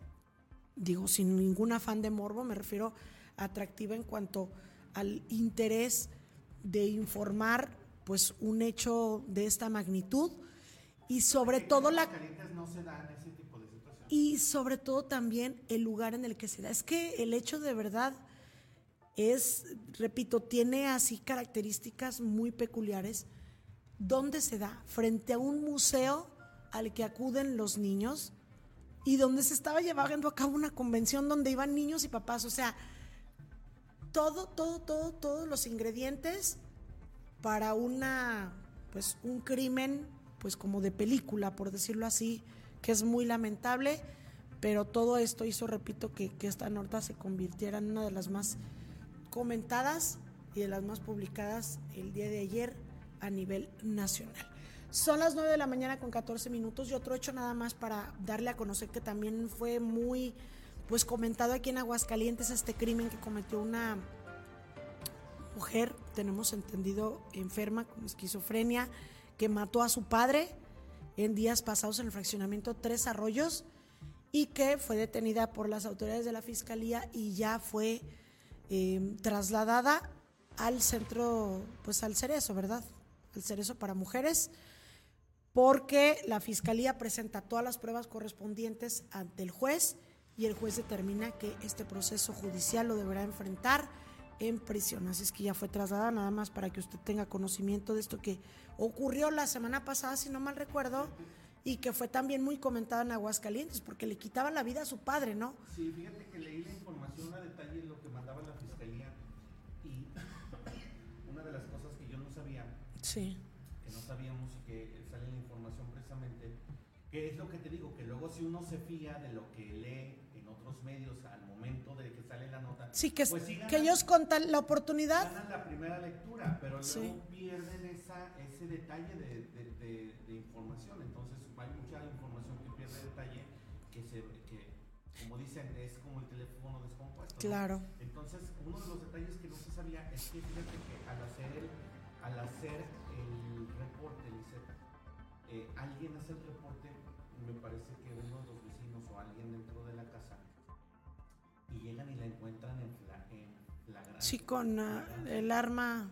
digo sin ningún afán de morbo, me refiero atractiva en cuanto al interés de informar pues un hecho de esta magnitud y sobre todo la no se y sobre todo también el lugar en el que se da. Es que el hecho de verdad es, repito, tiene así características muy peculiares. ¿Dónde se da? Frente a un museo al que acuden los niños y donde se estaba llevando a cabo una convención donde iban niños y papás. O sea, todo, todo, todo, todos los ingredientes para una, pues, un crimen, pues como de película, por decirlo así, que es muy lamentable, pero todo esto hizo, repito, que, esta nota se convirtiera en una de las más comentadas y de las más publicadas el día de ayer a nivel nacional. Son las 9 de la mañana con 14 minutos y otro hecho nada más para darle a conocer que también fue muy pues comentado aquí en Aguascalientes este crimen que cometió una mujer, tenemos entendido, enferma con esquizofrenia, que mató a su padre en días pasados en el fraccionamiento Tres Arroyos y que fue detenida por las autoridades de la Fiscalía y ya fue em, trasladada al centro, pues al Cerezo, ¿verdad? Al Cerezo para mujeres, porque la Fiscalía presenta todas las pruebas correspondientes ante el juez y el juez determina que este proceso judicial lo deberá enfrentar en prisión. Así es que ya fue trasladada, nada más para que usted tenga conocimiento de esto que ocurrió la semana pasada, si no mal recuerdo, y que fue también muy comentado en Aguascalientes, porque le quitaba la vida a su padre, ¿no? Sí, fíjate que leí la información a detalle lo que mandaba la fiscalía y una de las cosas que yo no sabía, sí. que no sabíamos y que sale la información precisamente, que es lo que te digo, que luego si uno se fía de lo que lee en otros medios al momento de que sale la nota, sí, que, pues que ellos contan la oportunidad. Ganan la primera lectura, pero luego pierden esa, ese detalle de, de, de información. Entonces, hay mucha información que pierde detalle, que, se, que como dicen, es como el teléfono descompuesto. Claro. Sí, con uh, el arma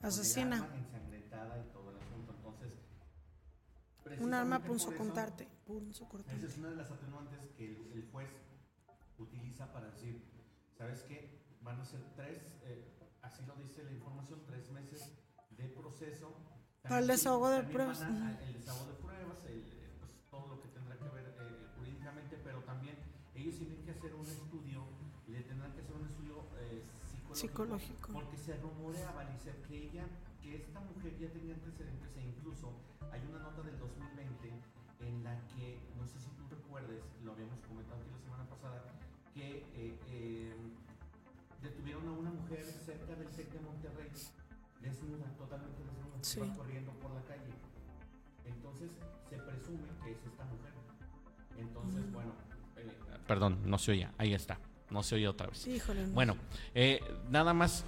asesina. Con el arma ensangrentada y todo un arma punzo contarte. Esa es una de las atenuantes que el, juez utiliza para decir, ¿sabes qué? Van a ser tres, eh, así lo dice la información, tres meses de proceso Para el desahogo de pruebas. El desahogo de pruebas, pues, todo lo que tendrá que ver eh, jurídicamente, pero también ellos tienen que hacer un estudio, le tendrán que hacer un estudio eh, psicológico, Porque se rumoreaba, dice que ella, que esta mujer ya tenía antecedentes e incluso hay una nota del 2020 en la que, no sé si tú recuerdes, lo habíamos comentado aquí la semana pasada, que eh, detuvieron a una mujer cerca del SEC de Monterrey desnuda, totalmente desnuda, sí. va corriendo por la calle. Entonces se presume que es esta mujer. Entonces, mm. bueno, eh, perdón, no se oía, ahí está, no se oye otra vez. Híjole, Bueno, eh, nada más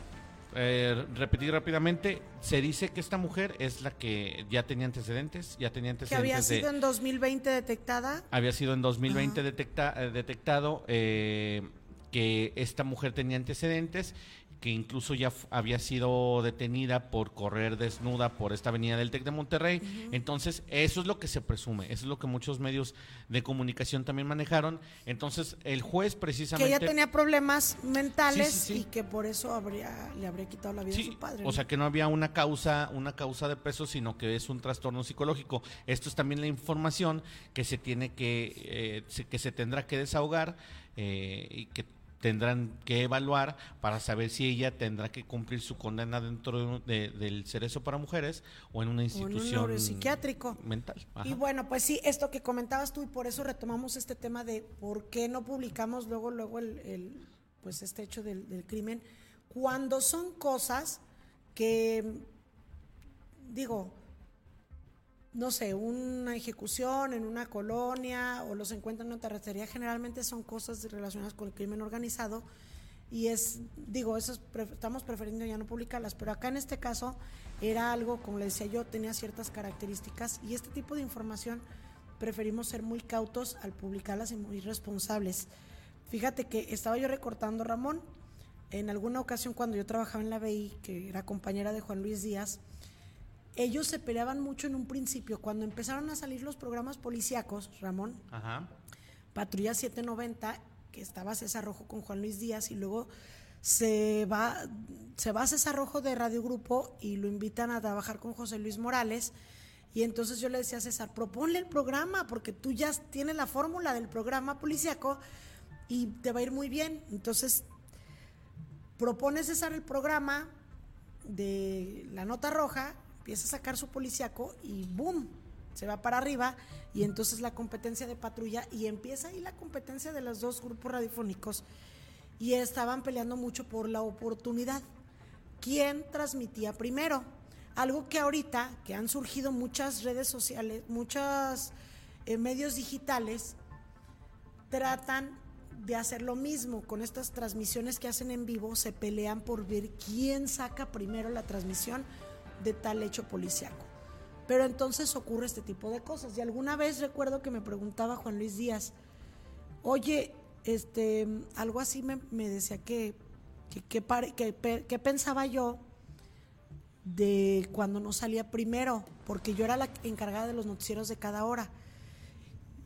eh, repetir rápidamente, se dice que esta mujer es la que ya tenía antecedentes, ya tenía antecedentes. Que había sido en 2020 detectada. Había sido en 2020 detecta, detectado que esta mujer tenía antecedentes que incluso ya había sido detenida por correr desnuda por esta avenida del TEC de Monterrey. Entonces, eso es lo que se presume, eso es lo que muchos medios de comunicación también manejaron. Entonces, el juez precisamente... Que ella tenía problemas mentales y que por eso habría, le habría quitado la vida a su padre. O sea, que no había una causa, una causa de peso, sino que es un trastorno psicológico. Esto es también la información que se tiene que, eh, que se tendrá que desahogar eh, y que tendrán que evaluar para saber si ella tendrá que cumplir su condena dentro del cerezo para mujeres o en una institución o psiquiátrico mental. Y bueno, pues sí, esto que comentabas tú y por eso retomamos este tema de por qué no publicamos luego luego el, pues este hecho del, del crimen cuando son cosas que digo no sé, una ejecución en una colonia o los encuentran en una terracería, generalmente son cosas relacionadas con el crimen organizado y es, digo, eso estamos prefiriendo ya no publicarlas, pero acá en este caso era algo, como le decía yo, tenía ciertas características y este tipo de información preferimos ser muy cautos al publicarlas y muy responsables. Fíjate que estaba yo recortando, Ramón, en alguna ocasión cuando yo trabajaba en la BI, que era compañera de Juan Luis Díaz, ellos se peleaban mucho en un principio. Cuando empezaron a salir los programas policíacos, Ramón, Patrulla 790, que estaba César Rojo con Juan Luis Díaz, y luego se va, se va César Rojo de Radio Grupo y lo invitan a trabajar con José Luis Morales. Y entonces yo le decía a César, proponle el programa, porque tú ya tienes la fórmula del programa policíaco y te va a ir muy bien. Entonces, propone César el programa de la nota roja empieza a sacar su policíaco y ¡boom! Se va para arriba y entonces la competencia de patrulla y empieza ahí la competencia de los dos grupos radiofónicos y estaban peleando mucho por la oportunidad. ¿Quién transmitía primero? Algo que ahorita, que han surgido muchas redes sociales, muchos eh, medios digitales, tratan de hacer lo mismo con estas transmisiones que hacen en vivo, se pelean por ver quién saca primero la transmisión de tal hecho policiaco. Pero entonces ocurre este tipo de cosas. Y alguna vez recuerdo que me preguntaba Juan Luis Díaz, oye, este, algo así me, decía que, que, que, pensaba yo de cuando no salía primero, porque yo era la encargada de los noticieros de cada hora.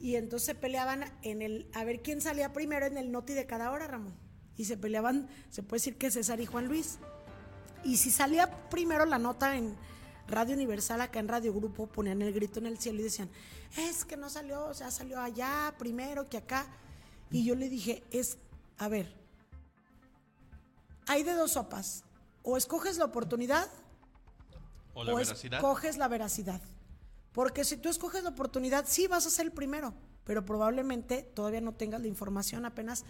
Y entonces se peleaban en el, a ver quién salía primero en el noti de cada hora, Ramón. Y se peleaban, se puede decir que César y Juan Luis. Y si salía primero la nota en Radio Universal, acá en Radio Grupo, ponían el grito en el cielo y decían, es que no salió, o sea, salió allá primero que acá. Y yo le dije, es, a ver, hay de dos sopas, o escoges la oportunidad o, la veracidad. escoges la veracidad. Porque si tú escoges la oportunidad, sí vas a ser el primero, pero probablemente todavía no tengas la información, apenas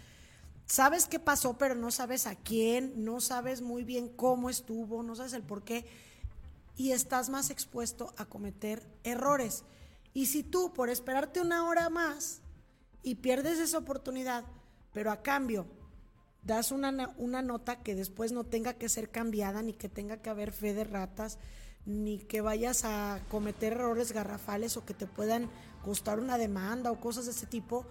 sabes qué pasó, pero no sabes a quién, no sabes muy bien cómo estuvo, no sabes el por qué, y estás más expuesto a cometer errores. Y si tú, por esperarte una hora más y pierdes esa oportunidad, pero a cambio das una, una nota que después no tenga que ser cambiada, ni que tenga que haber fe de ratas, ni que vayas a cometer errores garrafales o que te puedan costar una demanda o cosas de ese tipo,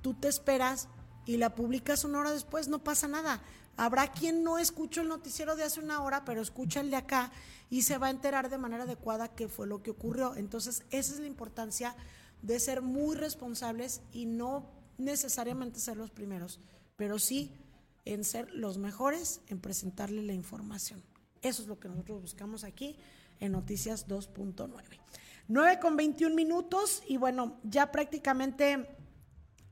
tú te esperas y la publicas una hora después, no pasa nada. Habrá quien no escuchó el noticiero de hace una hora, pero escucha el de acá y se va a enterar de manera adecuada qué fue lo que ocurrió. Entonces, esa es la importancia de ser muy responsables y no necesariamente ser los primeros, pero sí en ser los mejores en presentarle la información. Eso es lo que nosotros buscamos aquí en Noticias 2.9. 9 con 21 minutos y bueno, ya prácticamente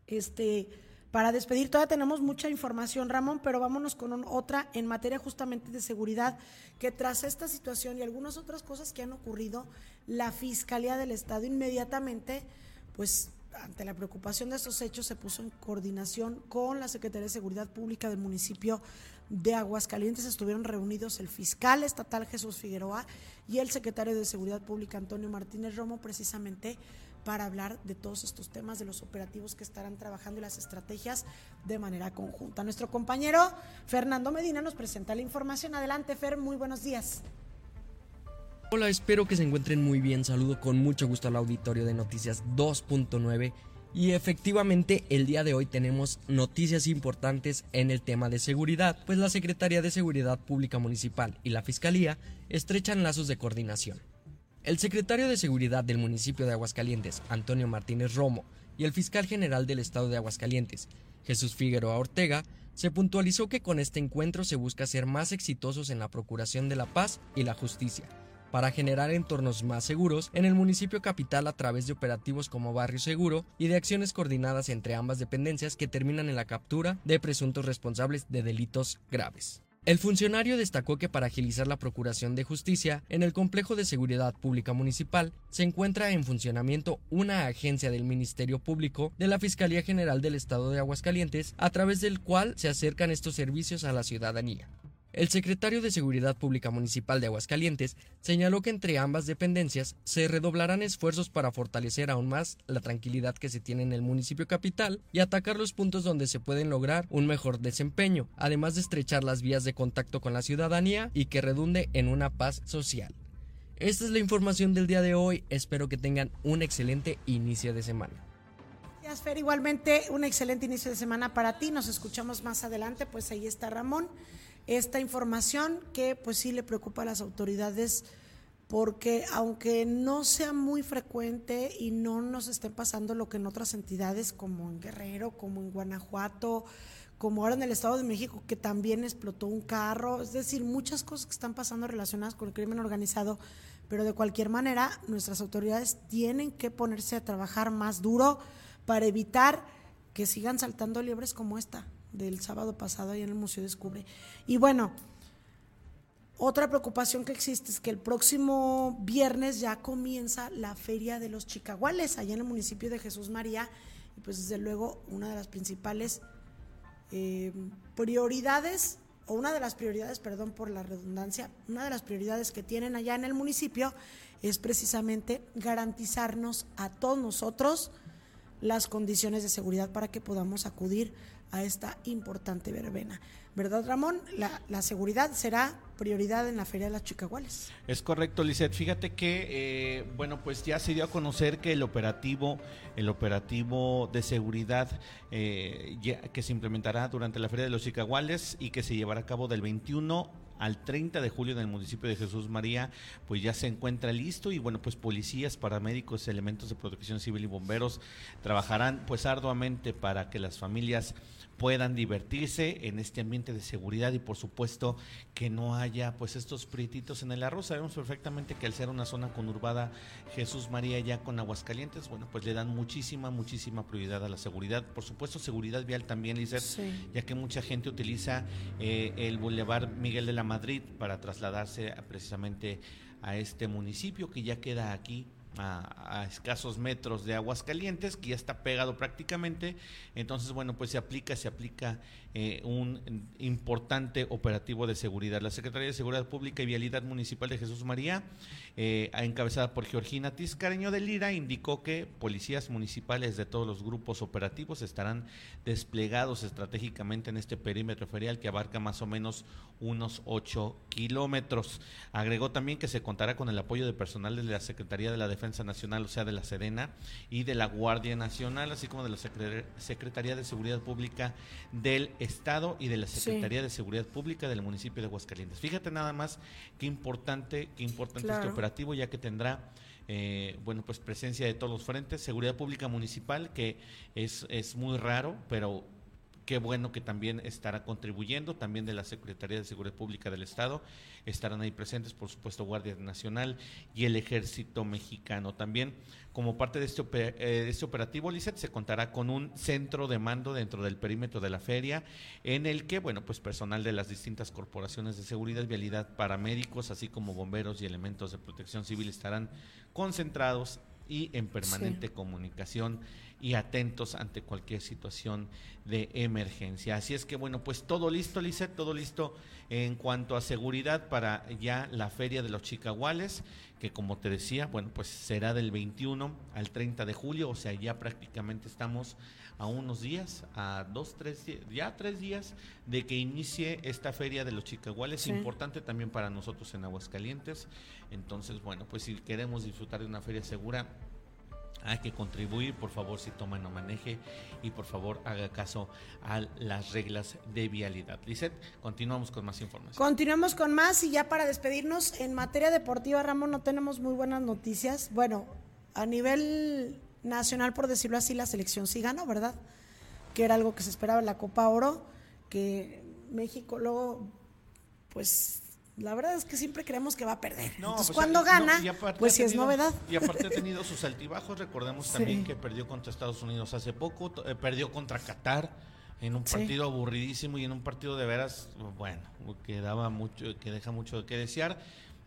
este para despedir, todavía tenemos mucha información, Ramón, pero vámonos con otra en materia justamente de seguridad, que tras esta situación y algunas otras cosas que han ocurrido, la Fiscalía del Estado inmediatamente, pues ante la preocupación de estos hechos, se puso en coordinación con la Secretaría de Seguridad Pública del municipio de Aguascalientes. Estuvieron reunidos el fiscal estatal Jesús Figueroa y el secretario de Seguridad Pública Antonio Martínez Romo, precisamente para hablar de todos estos temas, de los operativos que estarán trabajando y las estrategias de manera conjunta. Nuestro compañero Fernando Medina nos presenta la información. Adelante, Fer, muy buenos días. Hola, espero que se encuentren muy bien. Saludo con mucho gusto al auditorio de Noticias 2.9. Y efectivamente el día de hoy tenemos noticias importantes en el tema de seguridad, pues la Secretaría de Seguridad Pública Municipal y la Fiscalía estrechan lazos de coordinación. El secretario de Seguridad del municipio de Aguascalientes, Antonio Martínez Romo, y el fiscal general del estado de Aguascalientes, Jesús Figueroa Ortega, se puntualizó que con este encuentro se busca ser más exitosos en la procuración de la paz y la justicia, para generar entornos más seguros en el municipio capital a través de operativos como Barrio Seguro y de acciones coordinadas entre ambas dependencias que terminan en la captura de presuntos responsables de delitos graves. El funcionario destacó que para agilizar la procuración de justicia, en el complejo de seguridad pública municipal se encuentra en funcionamiento una agencia del Ministerio Público de la Fiscalía General del Estado de Aguascalientes, a través del cual se acercan estos servicios a la ciudadanía. El secretario de Seguridad Pública Municipal de Aguascalientes señaló que entre ambas dependencias se redoblarán esfuerzos para fortalecer aún más la tranquilidad que se tiene en el municipio capital y atacar los puntos donde se pueden lograr un mejor desempeño, además de estrechar las vías de contacto con la ciudadanía y que redunde en una paz social. Esta es la información del día de hoy, espero que tengan un excelente inicio de semana. Gracias, Fer. Igualmente, un excelente inicio de semana para ti. Nos escuchamos más adelante. Pues ahí está Ramón esta información que pues sí le preocupa a las autoridades porque aunque no sea muy frecuente y no nos esté pasando lo que en otras entidades como en Guerrero, como en Guanajuato, como ahora en el Estado de México, que también explotó un carro, es decir, muchas cosas que están pasando relacionadas con el crimen organizado, pero de cualquier manera nuestras autoridades tienen que ponerse a trabajar más duro para evitar que sigan saltando liebres como esta del sábado pasado ahí en el Museo Descubre. Y bueno, otra preocupación que existe es que el próximo viernes ya comienza la Feria de los Chicaguales, allá en el municipio de Jesús María, y pues desde luego una de las principales eh, prioridades, o una de las prioridades, perdón por la redundancia, una de las prioridades que tienen allá en el municipio es precisamente garantizarnos a todos nosotros las condiciones de seguridad para que podamos acudir a esta importante verbena. ¿Verdad, Ramón? La, seguridad será prioridad en la Feria de las Chicaguales. Es correcto, Lizeth. Fíjate que, eh, bueno, pues ya se dio a conocer que el operativo, el operativo de seguridad eh, que se implementará durante la Feria de los Chicaguales y que se llevará a cabo del 21 al 30 de julio en el municipio de Jesús María, pues ya se encuentra listo y bueno, pues policías, paramédicos, elementos de protección civil y bomberos trabajarán pues arduamente para que las familias puedan divertirse en este ambiente de seguridad y por supuesto que no haya pues estos prietitos en el arroz. Sabemos perfectamente que al ser una zona conurbada Jesús María ya con Aguascalientes, bueno pues le dan muchísima, muchísima prioridad a la seguridad. Por supuesto seguridad vial también, Lizeth, ya que mucha gente utiliza eh, el Boulevard Miguel de la Madrid para trasladarse precisamente a este municipio que ya queda aquí a, escasos metros de Aguascalientes, que ya está pegado prácticamente. Entonces, bueno, pues se aplica, se aplica eh, un importante operativo de seguridad. La Secretaría de Seguridad Pública y Vialidad Municipal de Jesús María, eh, encabezada por Georgina Tiscareño de Lira, indicó que policías municipales de todos los grupos operativos estarán desplegados estratégicamente en este perímetro ferial que abarca más o menos unos 8 kilómetros. Agregó también que se contará con el apoyo de personal de la Secretaría de la Defensa Nacional, o sea, de la Serena, y de la Guardia Nacional, así como de la Secretaría de Seguridad Pública del Estado y de la Secretaría de Seguridad Pública del municipio de Aguascalientes. Fíjate nada más qué importante, qué importante este operativo, ya que tendrá eh, bueno, pues presencia de todos los frentes, seguridad pública municipal, que es, es muy raro, pero qué bueno que también estará contribuyendo, también de la Secretaría de Seguridad Pública del Estado, estarán ahí presentes, por supuesto, Guardia Nacional y el Ejército Mexicano. También, como parte de este, eh, este operativo, Lizeth, se contará con un centro de mando dentro del perímetro de la feria, en el que, bueno, pues personal de las distintas corporaciones de seguridad, vialidad, paramédicos, así como bomberos y elementos de protección civil estarán concentrados y en permanente comunicación y atentos ante cualquier situación de emergencia. Así es que bueno, pues todo listo, Lizeth, todo listo en cuanto a seguridad para ya la Feria de los Chicahuales, que como te decía, bueno, pues será del 21 al 30 de julio, o sea, ya prácticamente estamos a unos días, a dos, tres, ya tres días de que inicie esta Feria de los Chicahuales, importante también para nosotros en Aguascalientes. Entonces, bueno, pues si queremos disfrutar de una feria segura, hay que contribuir, por favor, si toma no maneje y por favor haga caso a las reglas de vialidad. Lizeth, continuamos con más información. Continuamos con más y ya para despedirnos, en materia deportiva, Ramón, no tenemos muy buenas noticias. Bueno, a nivel nacional, por decirlo así, la selección sí ganó, ¿verdad? Que era algo que se esperaba en la Copa Oro, que México luego, pues la verdad es que siempre creemos que va a perder. Entonces, pues, cuando gana, pues sí es novedad. Y aparte ha <laughs> tenido sus altibajos. Recordemos también que perdió contra Estados Unidos hace poco, eh, perdió contra Qatar en un partido aburridísimo y en un partido de veras, bueno, que daba mucho, que deja mucho qué desear.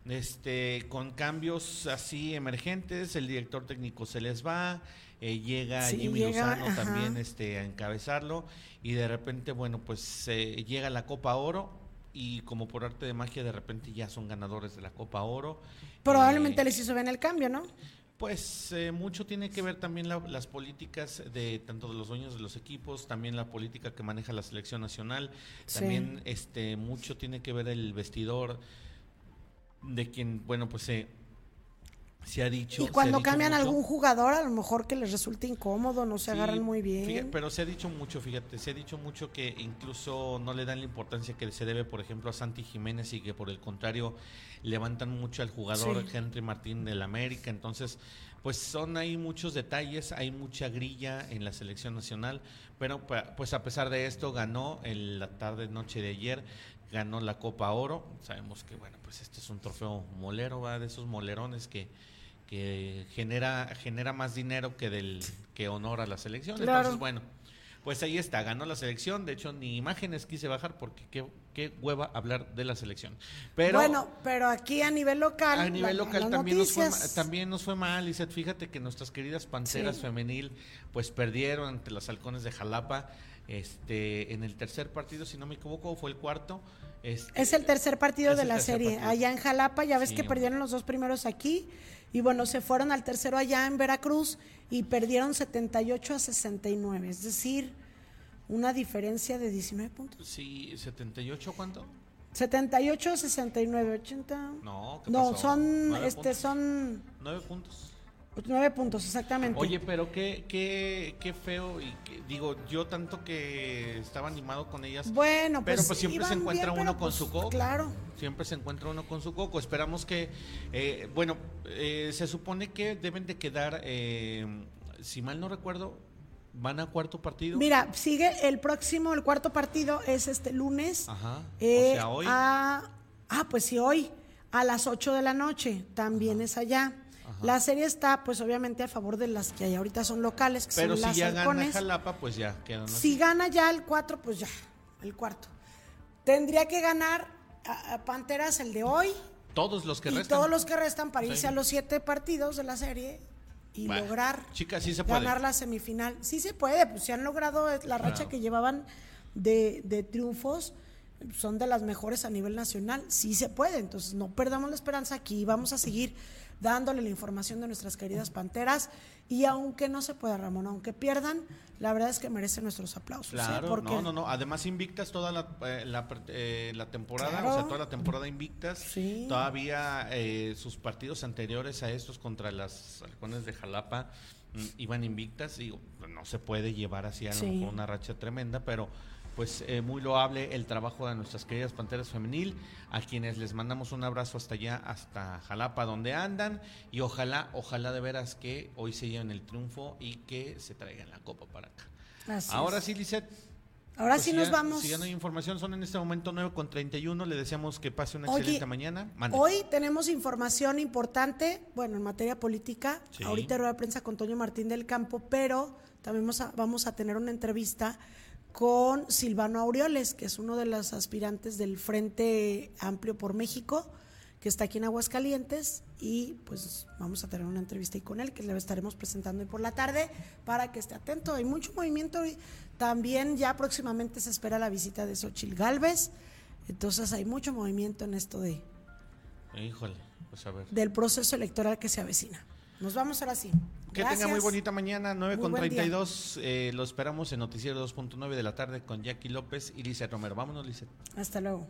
Este, con cambios así emergentes, el director técnico se les va, eh, llega Jimmy Lozano también este, a encabezarlo y de repente, bueno, pues eh, llega la Copa Oro y como por arte de magia de repente ya son ganadores de la Copa Oro. Probablemente les hizo bien el cambio, ¿no? Pues eh, mucho tiene que ver también las políticas de tanto de los dueños de los equipos, también la política que maneja la selección nacional, también este mucho tiene que ver el vestidor de quien, bueno, pues se se ha dicho. Y cuando cambian algún jugador, a lo mejor que les resulte incómodo, no se agarran muy bien. pero se ha dicho mucho, fíjate, se ha dicho mucho que incluso no le dan la importancia que se debe, por ejemplo, a Santi Jiménez y que por el contrario levantan mucho al jugador Henry Martín del América. Entonces, pues son ahí muchos detalles, hay mucha grilla en la selección nacional, pero pues a pesar de esto ganó en la tarde noche de ayer ganó la Copa Oro. Sabemos que bueno, pues este es un trofeo molero, va de esos molerones que que genera genera más dinero que del que honora la selección. Entonces, bueno, pues ahí está, ganó la selección. De hecho, ni imágenes quise bajar porque qué, qué hueva hablar de la selección. Pero bueno, pero aquí a nivel local. A nivel local también nos, fue, también nos fue mal, Lizeth. Fíjate que nuestras queridas panteras femenil, pues perdieron ante los halcones de Jalapa. Este, en el tercer partido, si no me equivoco, fue el cuarto. Este, es el tercer partido de la serie. Allá en Jalapa, ya ves que perdieron los dos primeros aquí. Y bueno, se fueron al tercero allá en Veracruz y perdieron 78 a 69, es decir, una diferencia de 19 puntos. Sí, 78 cuánto? 78 a 69, 80. No, no son este son 9 puntos. Nueve puntos, exactamente. Oye, pero qué, qué, qué feo. Y digo, yo tanto que estaba animado con ellas. Bueno, pero pues, pues siempre se encuentra uno con pues, su coco. Claro. Siempre se encuentra uno con su coco. Esperamos que, eh, bueno, eh, se supone que deben de quedar, eh, si mal no recuerdo, van a cuarto partido. Mira, sigue el próximo, el cuarto partido es este lunes. Ajá. o sea, hoy. ah, pues sí, hoy a las 8 de la noche. También es allá. La serie está, pues obviamente, a favor de las que hay ahorita son locales, que Pero si ya gana Jalapa, pues ya quedan Si gana ya el 4, pues ya, el cuarto. Tendría que ganar a, Panteras el de hoy. Todos los que y restan. todos los que restan para irse a los siete partidos de la serie y lograr ganar la semifinal. Sí se puede, pues se han logrado la racha que llevaban de, de triunfos son de las mejores a nivel nacional, sí se puede, entonces no perdamos la esperanza aquí, vamos a seguir dándole la información de nuestras queridas panteras. Y aunque no se pueda, Ramón, aunque pierdan, la verdad es que merecen nuestros aplausos. ¿eh? Claro, no, no, no. Además, invictas toda la, eh, eh, la, temporada, o sea, toda la temporada invictas. Todavía sus partidos anteriores a estos contra las halcones de Jalapa mm, iban invictas. y no se puede llevar así a una racha tremenda, pero pues eh, muy loable el trabajo de nuestras queridas Panteras Femenil, a quienes les mandamos un abrazo hasta allá, hasta Jalapa, donde andan, y ojalá, ojalá de veras que hoy se lleven el triunfo y que se traigan la copa para acá. Ahora sí, Lisette. Ahora pues sí nos vamos. Si ya no hay información, son en este momento 9 con 31. Le deseamos que pase una excelente mañana. Hoy tenemos información importante, bueno, en materia política. Ahorita rueda prensa con Toño Martín del Campo, pero también vamos a, vamos a tener una entrevista con Silvano Aureoles, que es uno de los aspirantes del Frente Amplio por México, que está aquí en Aguascalientes, y pues vamos a tener una entrevista ahí con él, que le estaremos presentando hoy por la tarde, para que esté atento. Hay mucho movimiento, y también ya próximamente se espera la visita de Xochil Galvez, entonces hay mucho movimiento en esto de... Híjole, pues a ver. Del proceso electoral que se avecina. Nos vamos ahora sí. Que tenga muy bonita mañana, 9 con 32. Eh, lo esperamos en Noticiero 2.9 de la tarde con Jackie López y Lizeth Romero. Vámonos, Lizeth. Hasta luego.